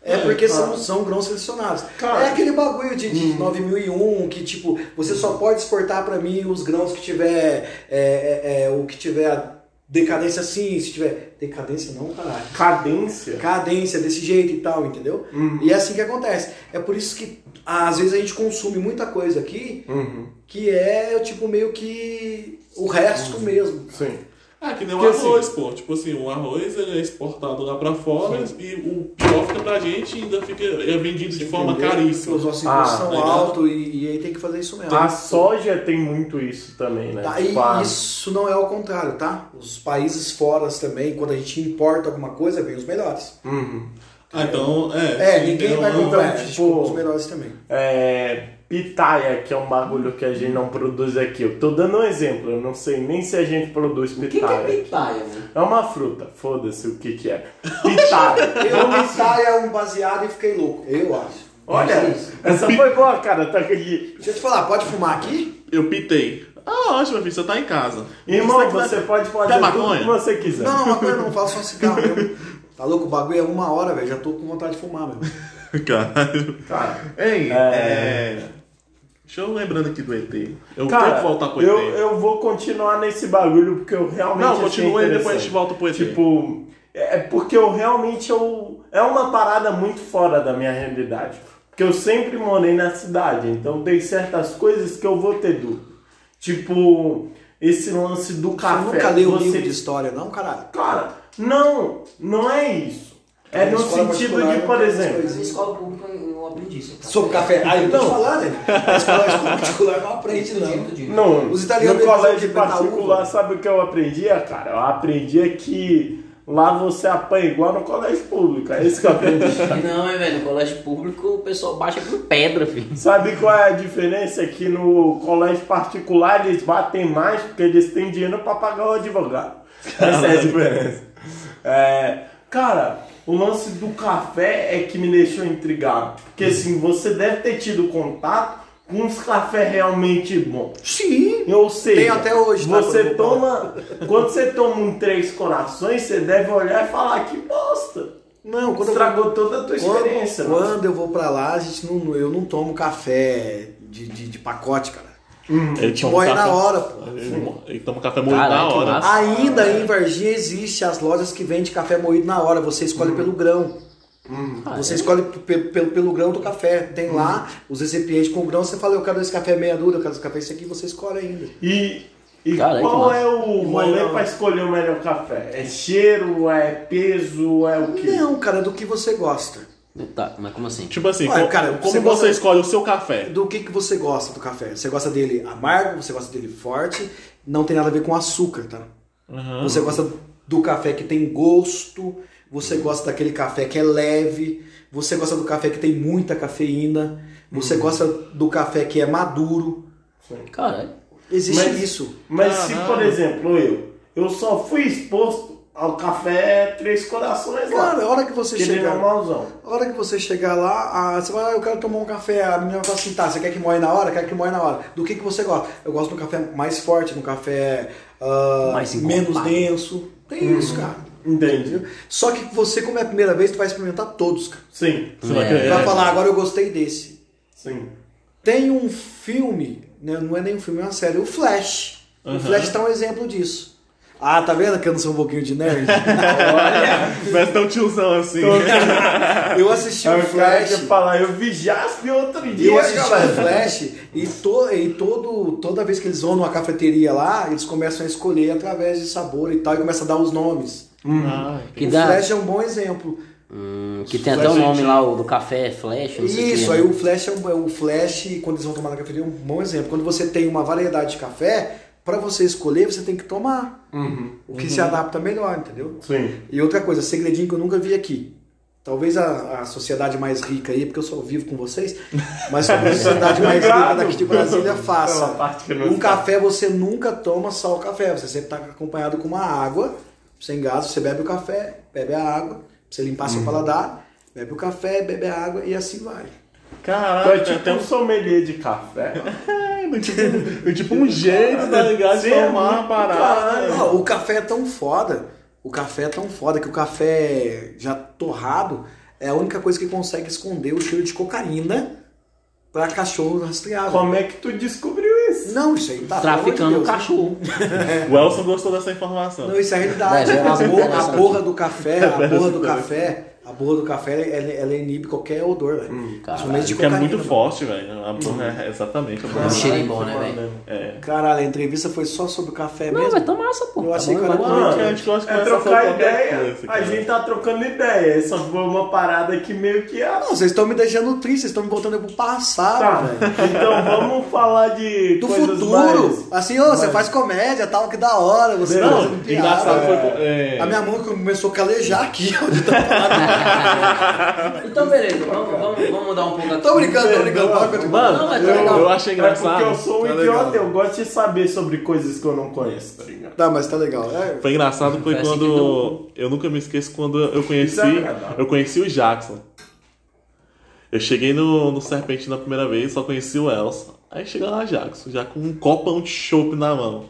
É porque são, são grãos selecionados. Cara. é aquele bagulho de, de 9001 que, tipo, você só pode exportar pra mim os grãos que tiver. é, é, é, o que tiver decadência assim, se tiver. Decadência não, caralho Cadência. cadência desse jeito e tal, entendeu? Uhum. E é assim que acontece. É por isso que às vezes a gente consome muita coisa aqui Uhum. que é tipo meio que o resto mesmo. Sim. Ah, que nem o Porque, assim, arroz, pô. Tipo assim, o arroz ele é exportado lá pra fora e o pior fica pra gente e ainda fica, é vendido de forma Entendeu? caríssima. Os nossos Ah, impostos são legal. altos e, e aí tem que fazer isso mesmo. A soja tem muito isso também, né? Tá, e Tipo, a- isso não é ao contrário, tá? Os países fora também, quando a gente importa alguma coisa, vem os melhores. Uhum. Ah, então, é. É, sim, ninguém vai comprar, então, gente tipo, compra os melhores também. É, pitaia, que é um bagulho que a gente não produz aqui. Eu tô dando um exemplo, eu não sei nem se a gente produz O que, que é pitaia. pitaia, mano? É uma fruta, foda-se o que que é. Pitaia. Eu me saia um baseado e fiquei louco, eu acho. Olha, essa foi boa, cara, tá aqui. Deixa eu te falar, pode fumar aqui? Eu pitei. Ah, ótimo, filho, você tá em casa. Irmão, vai- você pode fazer Quer tudo maconha? que você quiser. Não, uma coisa não, falo só cigarro mesmo. Tá louco? O bagulho é uma hora, velho. Já tô com vontade de fumar, mesmo. Caralho. Cara, Ei, É. é... Deixa eu lembrando aqui do ET. Eu cara tenho que voltar pro ET. eu, eu vou continuar nesse bagulho porque eu realmente Não, continua e depois a gente volta pro ET. Tipo, é porque eu realmente eu é uma parada muito fora da minha realidade. Porque eu sempre morei na cidade, então tem certas coisas que eu vou ter dúvida. Tipo, esse lance do Você café. nunca leu um você- livro de história, não, caralho? Cara, não, não é isso. É no sentido de, por tem exemplo, Na escola pública eu aprendi isso. cara. Sobre café. Ah, eu tô te Não. falando, né? A escola, particular não aprende, não. Não, Os italianos, no colégio particular, sabe o que eu aprendia, cara? Eu aprendia que lá você apanha igual no colégio público. É isso que eu aprendi. Não, é, velho. No colégio público o pessoal baixa por pedra, filho. sabe qual é a diferença? Que no colégio particular eles batem mais porque eles têm dinheiro pra pagar o advogado. Essa é a diferença. É, cara, o lance do café é que me deixou intrigado. Porque assim, você deve ter tido contato com uns cafés realmente bons. Sim. Ou seja, Tem até hoje, tá? você toma. Quando você toma um três corações, você deve olhar e falar que bosta. Não, quando eu, Estragou toda a tua experiência. quando, quando eu vou pra lá, a gente não, eu não tomo café de, de, de pacote, cara. Ele A gente toma morre café- na hora, pô. Ele, ele toma café moído Caralho, na hora. massa. Ainda em Varginha existe as lojas que vendem café moído na hora. Você escolhe pelo grão. Ah, Você é? escolhe pe- pelo, pelo grão do café. Tem lá os recipientes com grão. Você fala, eu quero esse café meia dura, eu quero esse café esse aqui, você escolhe ainda. E, e qual massa. é o rolê pra escolher o melhor café? É cheiro, é peso, é o quê? Não, cara, é do que você gosta. Tá, mas como assim? Tipo assim, Olha, cara, como você você, escolhe o seu café? Do que, que você gosta do café? Você gosta dele amargo, você gosta dele forte, não tem nada a ver com açúcar, tá? Você gosta do café que tem gosto, você gosta daquele café que é leve, você gosta do café que tem muita cafeína, você gosta do café que é maduro. Caralho. Existe Mas- isso. Mas se, por exemplo, eu, eu só fui exposto ao café Três Corações lá. Cara, a hora que você que chegar, normalzão. a hora que você chegar lá, ah, você vai, ah, eu quero tomar um café, a menina fala assim, tá, você quer que moe na hora? Quer que moe na hora. Do que, que você gosta? Eu gosto do café mais forte, no café ah, Mais menos denso. Tem isso, cara. Entendi. Só que você, como é a primeira vez, tu vai experimentar todos, cara. Sim, Você vai É. Vai falar, agora eu gostei desse. sim. Tem um filme, né, não é nem um filme, é uma série, o Flash. O Flash tá um exemplo disso. Ah, tá vendo que eu não sou um pouquinho de nerd? Parece tão tiozão assim. eu assisti Aí o Flash. quer falar, eu vi Jaspe outro dia, Eu assisti o Flash e, to, e todo, toda vez que eles vão numa cafeteria lá, eles começam a escolher através de sabor e tal, e começam a dar os nomes. Ah, Que o dá. Flash é um bom exemplo. Hum, que tem até o nome lá o do café, Flash, não sei Isso, que, aí né? o Flash é um, é o Flash, quando eles vão tomar na cafeteria, é um bom exemplo. Quando você tem uma variedade de café, Pra você escolher, você tem que tomar. O que se adapta melhor, entendeu? Sim. E outra coisa, segredinho que eu nunca vi aqui. Talvez a, a sociedade mais rica aí, porque eu só vivo com vocês, mas a sociedade mais rica daqui de Brasília faça. Um café você nunca toma só o café, você sempre está acompanhado com uma água, sem gás, você bebe o café, bebe a água, você limpar seu paladar, bebe o café, bebe a água e assim vai. Caralho, Tu é tem tipo até um sommelier de café. tipo, tipo um jeito, tá ligado? De é tomar a parada. Não, o café é tão foda, o café é tão foda que o café já torrado é a única coisa que consegue esconder o cheiro de cocaína pra cachorro rastreável. Como é que tu descobriu isso? Não, isso aí tá Traficando né? cachorro. O Elson gostou dessa informação. Não, isso é realidade. É, é a, borra, a borra do café, a borra do café, a borra do café, ela, ela inibe qualquer odor, velho. De Que é cocaína. muito mano. forte, velho. A porra é exatamente. a É um porra. cheirinho bom, né, velho? É. Caralho, a entrevista foi só sobre o café Não, mesmo. mas tá massa, pô. Eu Tá achei bom, que era tá. Mano, a gente gosta de É trocar ideia. coisa, a gente tá trocando ideia. Só foi uma parada que meio que ah, Não, vocês estão me deixando triste, vocês estão me botando pro passado, Tá, velho. então vamos falar de Do futuro. mais- Assim, ô, você faz comédia tal, que da hora. Você tá Não, fazendo piada. engraçado foi. É, A minha mão começou a calejar aqui, ó, de tanto falar. Então, beleza, vamos, vamos, vamos mudar um pouco aqui. Tô brincando, tô brincando. Pode continuar. Mano, Não, mas tá eu, legal. eu achei É engraçado. porque eu sou um Tá idiota, legal. eu gosto de saber sobre coisas que eu não conheço, tá ligado? Tá, mas tá legal. É, Foi engraçado foi assim quando. Eu nunca me esqueço quando eu conheci. Isso é agradável. Eu conheci o Jackson. Eu cheguei no, no Serpente na primeira vez, só conheci o Elson. Aí chega lá Jackson, já com um copão de chopp na mão.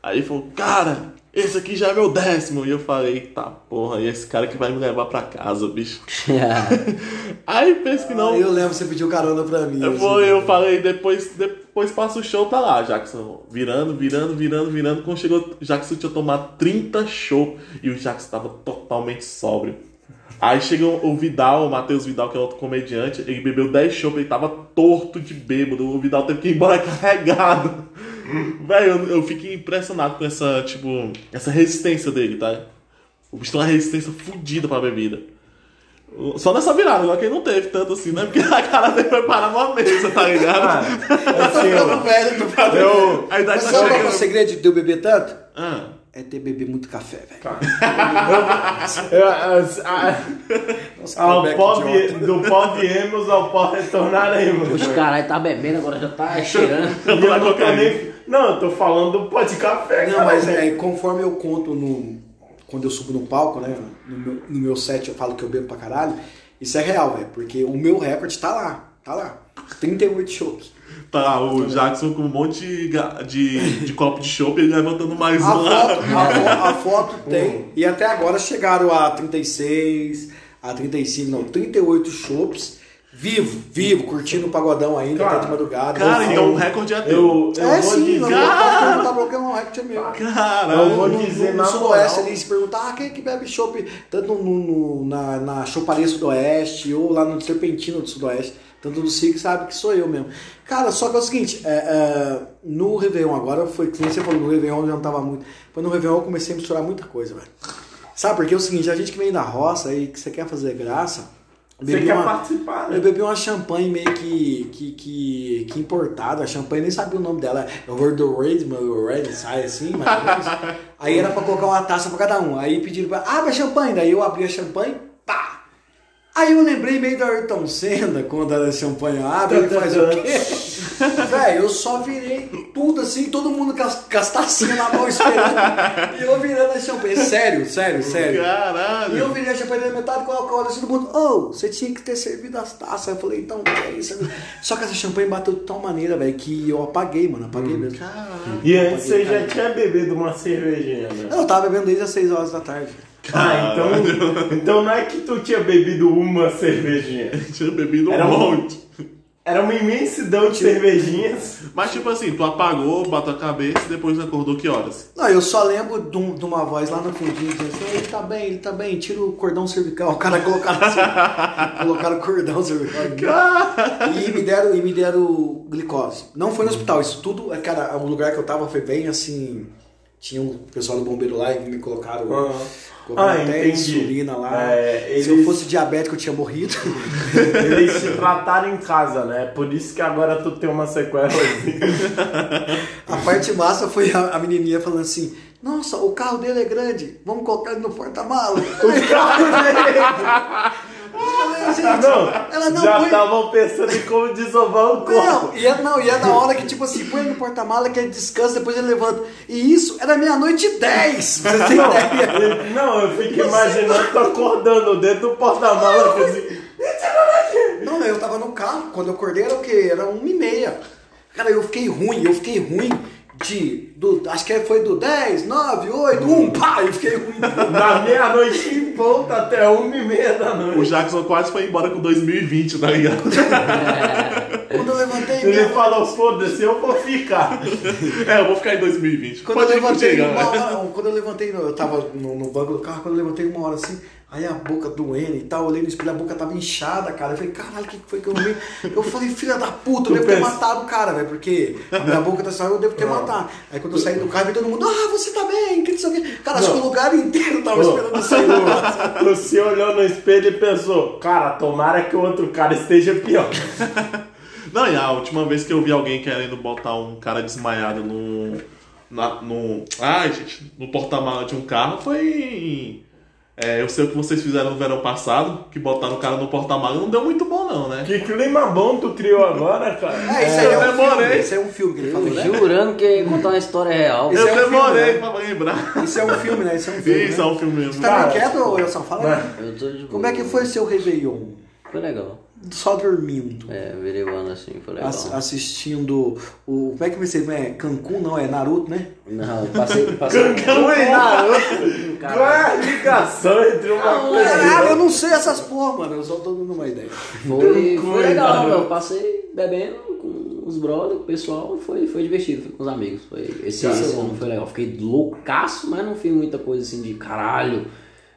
Aí ele falou, cara, esse aqui já é meu décimo. E eu falei, tá porra, e esse cara que vai me levar pra casa, bicho. Aí pensa que não. eu lembro, você pediu carona pra mim. Eu, assim. vou, eu falei, depois, depois passa o show, tá lá, Jackson. Virando, virando, virando, virando. Quando chegou, Jackson tinha tomado 30 show e o Jackson tava totalmente sóbrio. Aí chega o Vidal, o Matheus Vidal, que é outro comediante, ele bebeu 10 show, ele tava torto de bêbado. O Vidal teve que ir embora carregado. Velho, eu, eu fiquei impressionado com essa, tipo, essa resistência dele, tá? O bicho tem uma resistência fodida pra bebida. Só nessa virada, agora que ele não teve tanto assim, né? Porque a cara dele foi parar numa mesa, tá ligado? Ah, Tô ficando velho, tô ficando eu, A idade tá sabe qual é o chegando. segredo de eu beber tanto? Ah, É ter beber muito café, velho. Nossa, ao idiota. vi- do pó viemos, ao pó retornaremos. Os caralho tá bebendo, agora já tá cheirando. Eu não, tô nem, não, eu tô falando do pó de café, Não, cara. mas é, conforme eu conto no. Quando eu subo no palco, né? No meu, no meu set eu falo que eu bebo pra caralho. Isso é real, velho. Porque o meu recorde tá lá. Tá lá. 38 shows. Tá, o Jackson com um monte de, de, de copo de chopp, ele levantando mais A um lá. foto, a, a foto tem. E até agora chegaram a 36, a 35, não, 38 shows. Vivo, vivo, curtindo o pagodão ainda, Cara, até de madrugada. Cara, Eu- então o recorde é teu. Eu, eu É vou sim, dizer. perguntar pra qualquer um, o recorde é meu. Caralho. Eu vou dizer no, na no sudoeste ali, se perguntar, ah, quem é que bebe chopp, tanto no, no- na, na choparia sudoeste ou lá no Serpentino do sudoeste, tanto do SIC, sabe que sou eu mesmo. Cara, só que é o seguinte, é, é, no Réveillon agora, foi que você falou, no Réveillon eu já não tava muito, foi no Réveillon eu comecei a misturar muita coisa, velho. Sabe, porque é o seguinte, a gente que vem da roça e que você quer fazer graça, Você quer uma- participar, né? eu bebi uma champanhe meio que, que, que, que importada. A champanhe nem sabia o nome dela. É o Red, meu Red, sai assim, menos. Aí era pra colocar uma taça pra cada um. Aí pediram pra. Abre a champanhe. Daí eu abri a champanhe, pá! Aí eu lembrei meio da Ayrton Senna, quando a champanhe abre, ele faz o quê? Velho, eu só virei tudo assim, todo mundo com as, tacinhas na mão esperando. e eu virando a champanhe. Sério, sério, sério. E eu Caralho. virei a champanhe na metade com a cola assim, todo mundo, oh, você tinha que ter servido as taças. Eu falei, então, é isso. Só que essa champanhe bateu de tal maneira, velho, que eu apaguei, mano, apaguei mesmo. E antes você já tinha bebido uma cervejinha, né? Eu tava bebendo desde as 6 horas da tarde. Ah, então, então não é que tu tinha bebido uma cervejinha. Tinha bebido um Era um- monte. Era uma imensidão de cervejinhas. Mas tipo assim, tu apagou, bateu a cabeça e depois acordou que horas? Não, eu só lembro de, um- de uma voz lá no fundinho dizendo assim, ele tá bem, ele tá bem, tira o cordão cervical. O cara colocaram, assim, colocaram o cordão cervical em mim. E me deram, e me deram glicose. Não foi no hospital, isso tudo, é, cara, o lugar que eu tava foi bem assim. Tinha um pessoal do bombeiro lá e me colocaram, Aham. colocaram Ah, até entendi. insulina lá. É, Se eu eles- fosse diabético, eu tinha morrido. Eles se trataram em casa, né? Por isso que agora tu tem uma sequela. A parte massa foi a, a menininha falando assim: Nossa, o carro dele é grande, vamos colocar ele no porta-mala. O carro dele. Gente, Não, ela não já põe- estavam pensando em como desovar o corpo. Não, e é, não, e é na hora que, tipo assim, põe ele no porta-mala, que ele descansa, depois ele levanta. E isso era meia-noite e dez, você Não, ideia. eu- não, eu fico imaginando, tô acordando dentro do porta-mala assim. Não, eu tava no carro, quando eu acordei era o quê? Era uma e meia. Cara, eu fiquei ruim, eu fiquei ruim de. Do, acho que foi do 10, 9, 8, 1, pá, eu fiquei. Da meia-noite em ponta até uma e meia da O noite. Jackson quase foi embora com 2020, tá ligado? Quando eu levantei Ele minha- falou, foda-se, eu vou ficar. É, eu vou ficar em 2020. Quando Pode eu levantei né? hora, quando eu levantei, eu tava no, no banco do carro, quando eu levantei uma hora assim, aí a boca doendo e tal, olhei no espelho, a boca tava inchada, cara. Eu falei, caralho, o que que foi que eu vi? Eu falei, filha da puta, eu devo ter matado o cara, velho, porque a minha boca tá saindo, eu devo ter matado. Aí quando eu saí do carro, veio todo mundo, ah, você tá bem, que não sei o quê. Cara, acho que o lugar inteiro tava esperando sair do. Você olhou no espelho e pensou, cara, tomara que o outro cara esteja pior. Não, e a última vez que eu vi alguém querendo botar um cara desmaiado no. Na, no. Ai, gente, no porta-mala de um carro foi. É, eu sei o que vocês fizeram no verão passado, que botaram o cara no porta-mala não deu muito bom, não, né? Que clima bom tu criou agora, cara. É, isso aí é eu um demorei. filme, isso é um filme que ele falou, né? Jurando que ia contar uma história real. Eu é um demorei filme, né? pra lembrar. Isso é um filme, né? Isso é um filme, Isso é né? um filme mesmo. Você tá Cara, quieto, Wilson? Fala. Eu tô de boa. Como é que foi seu Réveillon? Foi legal. Só dormindo. É, virei o ano assim, foi legal. Ass- assistindo o. Como é que vai ser? É Cancún, não? É Naruto, né? Não, eu passei. passei Cancún e Naruto. Qual é a ligação entre uma coisa Caralho, eu não sei essas porra, mano. Eu só tô dando uma ideia. Foi, foi e legal. Eu passei bebendo com os brothers, o pessoal. Foi, foi divertido, fui com os amigos. Foi, esse, é bom. ano foi legal. Fiquei loucaço, mas não fiz muita coisa assim de caralho.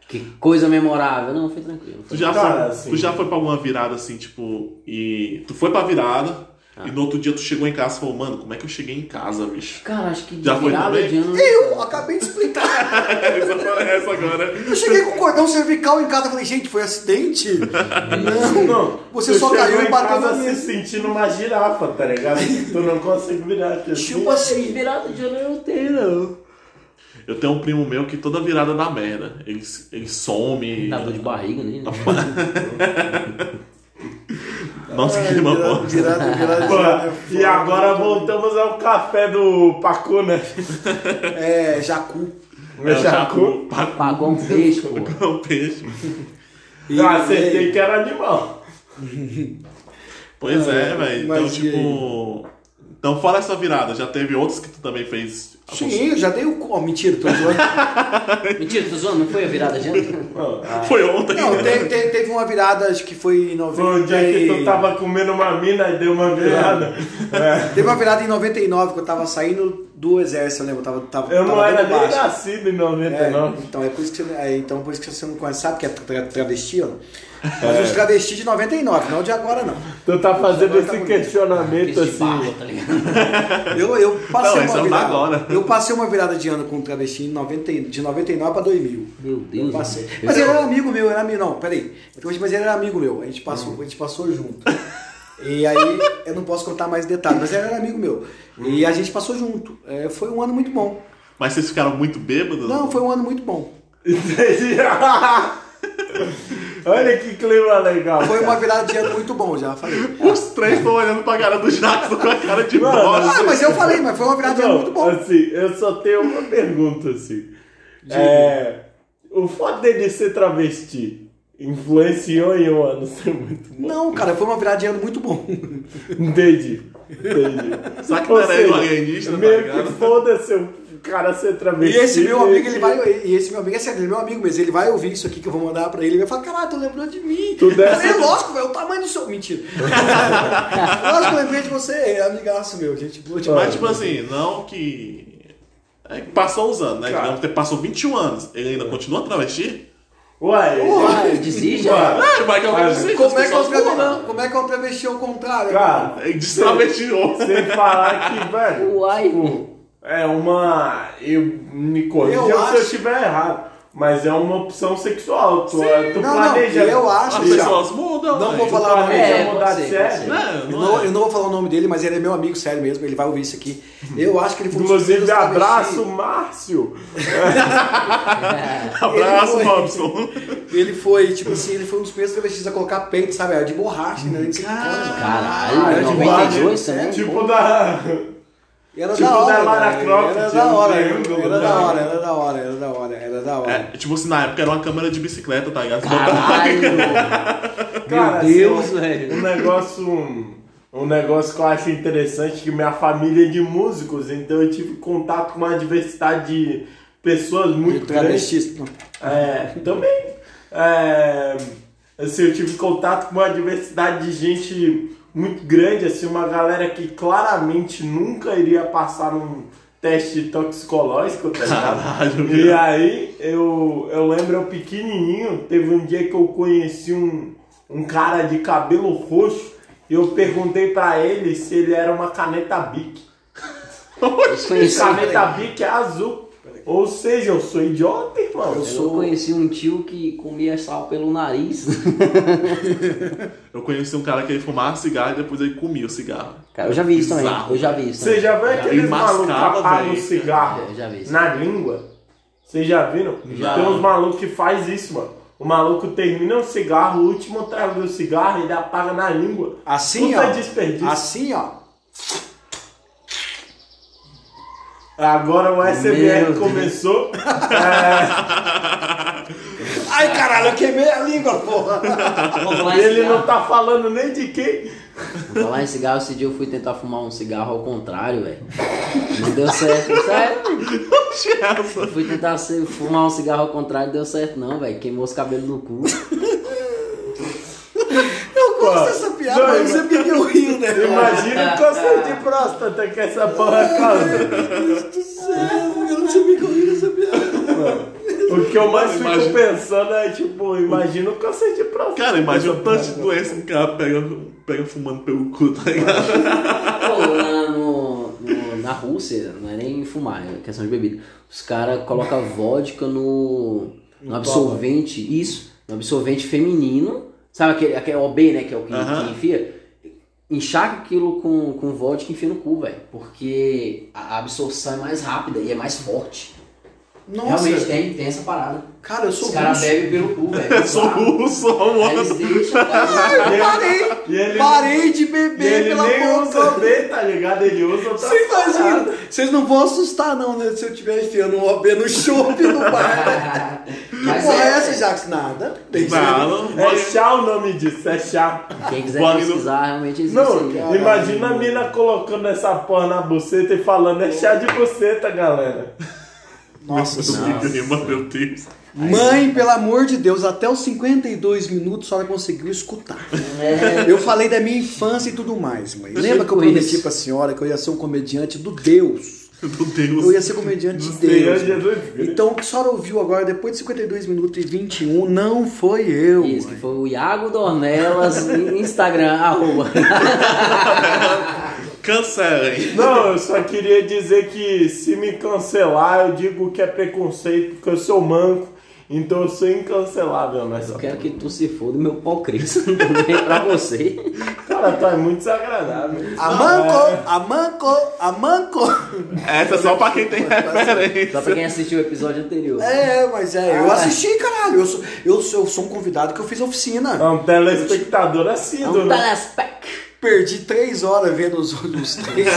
Que coisa memorável. Não, foi tranquilo. Tu já, Cara, foi, assim- tu já foi pra alguma virada assim, tipo, e. Tu foi pra virada, Ah. e no outro dia tu chegou em casa e falou, mano, como é que eu cheguei em casa, bicho? Cara, acho que de Já foi também? de ano. Eu acabei de explicar. essa agora, essa agora. Eu cheguei com o cordão cervical em casa. Falei, gente, foi acidente? Não. Não, Você só caiu e bateu casa na se mesa. sentindo uma girafa, tá ligado? tu não consegue virar assim. Tipo assim. Virada de ano eu não tenho, não. Eu tenho um primo meu que toda virada dá merda. Ele, ele some. Dá dor de barriga, né? Nossa, que clima bom. Virado, virado, Pô, virado. e agora voltamos ao café do Pacu, né? É, Jacu. Meu Jacu. Pacu. Pagou um peixe, pô. Pagou um peixe. E- Ah, acertei que era animal. Pois é, É, velho. Então, e tipo. Então, fora essa virada, já teve outros que tu também fez. Sim, eu já dei o. cu- Ó, mentira, tô zoando. Mentira, tô zoando, não foi a virada de ano? Foi ontem. Não, teve, teve, teve uma virada, acho que foi em 90. Foi o dia que tu e- tava comendo uma mina e deu uma virada. É. Teve uma virada em 99 que eu tava saindo do exército, eu lembro. Eu tava, tava, Eu não tava era dentro nem nascido em É, 99. então, é por isso que você, é, então por isso que você não conhece. Sabe que é tra- travesti, ó? Mas os travestis de 99, não de agora, não. Tu tá fazendo tá esse questionamento assim. tá ligado? Eu, eu passei Não, é uma o virada. agora. Eu passei uma virada de ano com um travesti em 90, de 99 pra 2000. Meu Deus. Eu passei. Mas ele era amigo meu, era amigo. Não, peraí. Mas ele era amigo meu. A gente passou, a gente passou junto. E aí, eu não posso contar mais detalhes, mas ele era amigo meu. E a gente passou junto. É, foi um ano muito bom. Mas vocês ficaram muito bêbados? Não, foi um ano muito bom. Entendi. Olha que clima legal. Foi uma virada de ano muito bom, já falei. Os três estão olhando pra cara do Jackson com a cara de Mano, bosta. Ah, mas eu falei, mas foi uma virada de ano muito bom. Assim, eu só tenho uma pergunta assim. É, o fato dele ser travesti influenciou em um ano ser muito bom. Não, cara, foi uma virada de ano muito bom. Entendi. Entendi. Será que não era seja, ele o alienígena, tá Meio ligado? que foda-se o cara ser E travesti. esse meu amigo, ele vai. E esse meu amigo é sério, ele é meu amigo mesmo. Ele vai ouvir isso aqui que eu vou mandar pra ele. Ele vai falar: caralho, tu lembrou de mim. Tu deve- Eu falei, lógico, velho, o tamanho do seu. Mentira. lógico, eu lembrei de você, é amigaço meu, gente boa demais. Mas, tipo assim, não que. É que passou os anos, né? Que passou 21 anos. Ele ainda continua travesti? Uai, Uai, desiste, Uai. É, vai que alguém desiste, Como é, eu como é que eu travesti ao contrário? cara, Ele destravestiou. sem falar que, velho, Uai. tipo, é uma. Eu me corrija Eu se eu acho- estiver errado. Mas é uma opção sexual. Tu, tu Não, não, planeja. eu acho As já. pessoas mudam. Não velho. vou Tu falar o nome planeja É, mudar pode de ser, pode sexo. ser. É, Eu não não, é. eu não vou falar o nome dele, mas ele é meu amigo sério mesmo, ele vai ouvir isso aqui. Eu acho que ele foi um dos Inclusive, abraço, Márcio. Abraço, Ele foi- Robson. Ele foi, tipo assim, ele foi um dos primeiros travestis a colocar peito, sabe? Era de borracha, né? De silicone, mano. Caralho, Ah, era de 92 borracha, também. Tipo da. Era Tipo da hora, da Lara. Croft, era tinha da hora, triângulo, era né? da hora, era da hora, era da hora, era da hora. É, tipo assim, na época era uma câmera de bicicleta, tá ligado? Caralho! Cara, Meu Deus, assim, velho. Um negócio. Um negócio que eu acho interessante que minha família é de músicos, então eu tive contato com uma diversidade de pessoas muito De grandes. É, também. É, assim, eu tive contato com uma diversidade de gente muito grande, assim, uma galera que claramente nunca iria passar num teste toxicológico, tá ligado? Caralho, E aí, eu, eu lembro eu pequenininho, teve um dia que eu conheci um, um cara de cabelo roxo e eu perguntei pra ele se ele era uma caneta Bic. Caneta Bic é azul. Ou seja, eu sou idiota, irmão. eu só conheci um tio que comia sal pelo nariz. Eu conheci um cara que ele fumava cigarro e depois ele comia o cigarro. Cara, eu já vi isso também. Eu já vi isso Você também. já viu aqueles malucos que o cigarro Eu já vi isso. na língua? Vocês já viram? Já. Tem uns malucos que faz isso, mano. O maluco termina o cigarro, o último trago do cigarro, ele apaga na língua. Assim, Puta ó. desperdício. Assim, ó. Agora o SMR começou. Ai, caralho, eu queimei a língua, porra. Ele não tá falando nem de quem. Vou falar em cigarro, esse dia eu fui tentar fumar um cigarro ao contrário, velho. Não deu certo, sério. Eu fui tentar fumar um cigarro ao contrário, deu certo não, velho. Queimou os cabelos do cu. Eu gosto dessa piada, não, mas você me deu rio, né? Imagina o câncer de próstata que essa porra causa. do céu, eu não sabia que eu ria dessa piada. O que eu mais fico Imagina- pensando é, tipo, imagina o câncer de próstata. Cara, imagina o Essa tanto de doença que o cara pega, pega fumando pelo cu, tá ligado? Pô, lá no, no- na Rússia, não é nem fumar, é questão de bebida. Os caras colocam vodka no, no absorvente, isso, no absorvente feminino. Sabe aquele, aquele OB, né? Que é o que, Aham. que enfia. Encharca aquilo com, com vodka e enfia no cu, velho. Porque a absorção é mais rápida e é mais forte. Nossa, Realmente tem, tem essa parada. cara, eu sou Os caras russo. bebem pelo cu, velho. Eu sou russo, Aí Eles mano. deixam, cara. E Parei, E ele- parei de beber, ele pela nem usa boca. o B, tá ligado? Ele usa outra Vocês imaginam? Vocês não vão assustar, não, né? Se eu estiver enfiando um OB no chope no bar. Que Mas porra é é- essa, Jax? Nada. Tem Não, não, É chá o nome disso, é chá. Quem quiser no- pesquisar, realmente existe. Não, cara. imagina a mina colocando essa porra na buceta e falando, é chá de buceta, galera. Nossa Deus, meu Deus. Mãe, pelo amor de Deus, até os 52 minutos a senhora conseguiu escutar. É. Eu falei da minha infância e tudo mais, mãe. Lembra que eu prometi pra senhora que eu ia ser um comediante do Deus? Meu Deus. Eu ia ser comediante de Senhor Deus. Jesus Cristo. Então o que a senhora ouviu agora, depois de 52 minutos e 21, não foi eu. Isso, mãe. que foi o Iago Dornelas, Instagram, arroba. Cancelem. Não, eu só queria dizer que se me cancelar, eu digo que é preconceito, porque eu sou manco, então eu sou incancelável nessa Eu quero que tu se foda, meu pau cresça também pra você. Cara, tu é muito desagradável. A manco, a manco, a manco. Essa é só pra quem tem Só pra referência. quem assistiu o episódio anterior. É, mas é, eu Ah. assisti, caralho. Eu sou, eu sou, eu sou um convidado que eu fiz oficina. É um telespectador É assíduo, um né? telespec. Perdi três horas vendo os outros três.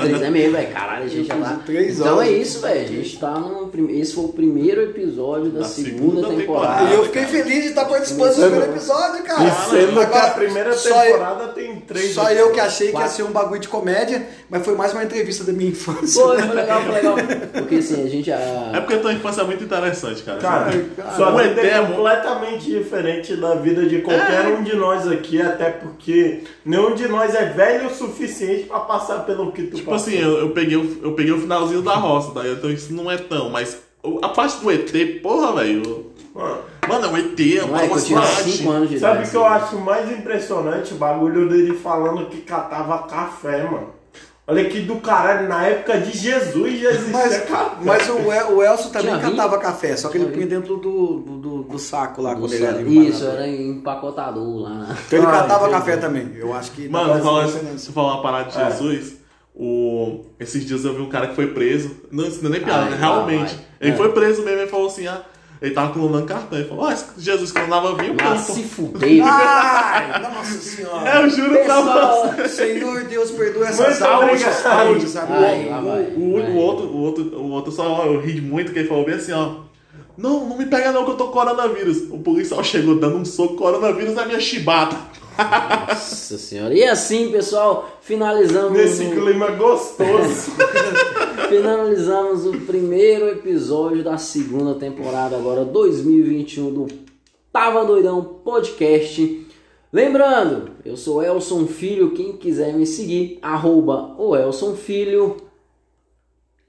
Três é mesmo, velho. Caralho, a gente já tá. Três Então horas. é isso, velho. A gente tá no. Esse foi o primeiro episódio da, Da segunda, segunda temporada. temporada. E eu fiquei feliz de estar participando do primeiro episódio, cara. E sendo que a Agora, primeira só eu- temporada tem três. Só eu que achei que ia Quatro. ser um bagulho de comédia, mas foi mais uma entrevista da minha infância. Foi, foi legal, foi legal. Porque assim, a gente É já. porque a tua infância é muito interessante, cara. Cara, cara, sua o vida é é completamente diferente da vida de qualquer um de nós aqui, até porque nenhum de nós é velho o suficiente pra passar pelo que tu Tipo passou. assim, eu, eu, peguei o, eu peguei o finalzinho da roça, daí então isso não é tão, mas a parte do ET, porra, velho. Mano, Mano, é um ET, é Não é, uma cidade. 5 anos de Sabe o que eu acho mais impressionante? O bagulho dele falando que catava café, mano. Olha que do caralho, na época de Jesus já existia Mas, café. mas o, El- o Elcio também Tinha vinho? catava café, só que ele punha dentro do, do, do- do saco lá quando ele era Isso, era empacotador lá. né? Então ele Ah, catava entendi. café também. Eu acho que. Mano, fazer você falou uma parada de É. Jesus. O, esses dias eu vi um cara que foi preso. Não, isso não é nem piada, Ai, né? realmente. ai. Ele É. foi preso mesmo e falou assim: ah, ele tava clonando cartão. Ele falou: ah, esse Jesus clonava vinho, Ah, pô. se fuder. Ai, nossa senhora. É, eu juro pra Pessoal, você. Senhor Deus, perdoa essas almas. Saúde, vai. O, o, vai. o outro, o, outro, o outro só eu ri muito que ele falou bem assim, ó. Não, não me pega não que eu tô com coronavírus. O policial chegou dando um soco coronavírus na minha chibata. Nossa senhora. E assim, pessoal, finalizamos. Nesse o- clima gostoso. Finalizamos o primeiro episódio da segunda temporada, agora 2021, do Tava Doidão Podcast. Lembrando, eu sou Elson Filho, quem quiser me seguir, arroba o Elson Filho.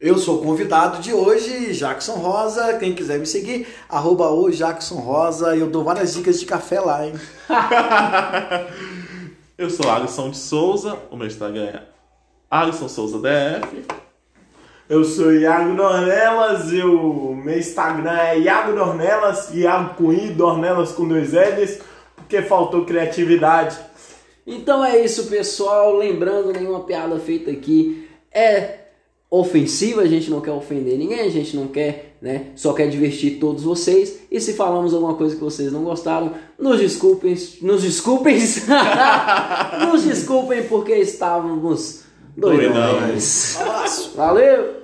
Eu sou o convidado de hoje, Jackson Rosa. Quem quiser me seguir, arroba o Jackson Rosa. Eu dou várias dicas de café lá, hein? Eu sou Alisson de Souza, o meu Instagram é Alisson Souza DF. Eu sou Iago Dornelas e o meu Instagram é Iago Dornelas, Iago com I, Dornelas com dois L's, porque faltou criatividade. Então é isso, pessoal. Lembrando, nenhuma piada feita aqui é ofensiva. A gente não quer ofender ninguém, a gente não quer, né? Só quer divertir todos vocês. E se falamos alguma coisa que vocês não gostaram, nos desculpem, nos desculpem, nos desculpem porque estávamos doidões. Valeu!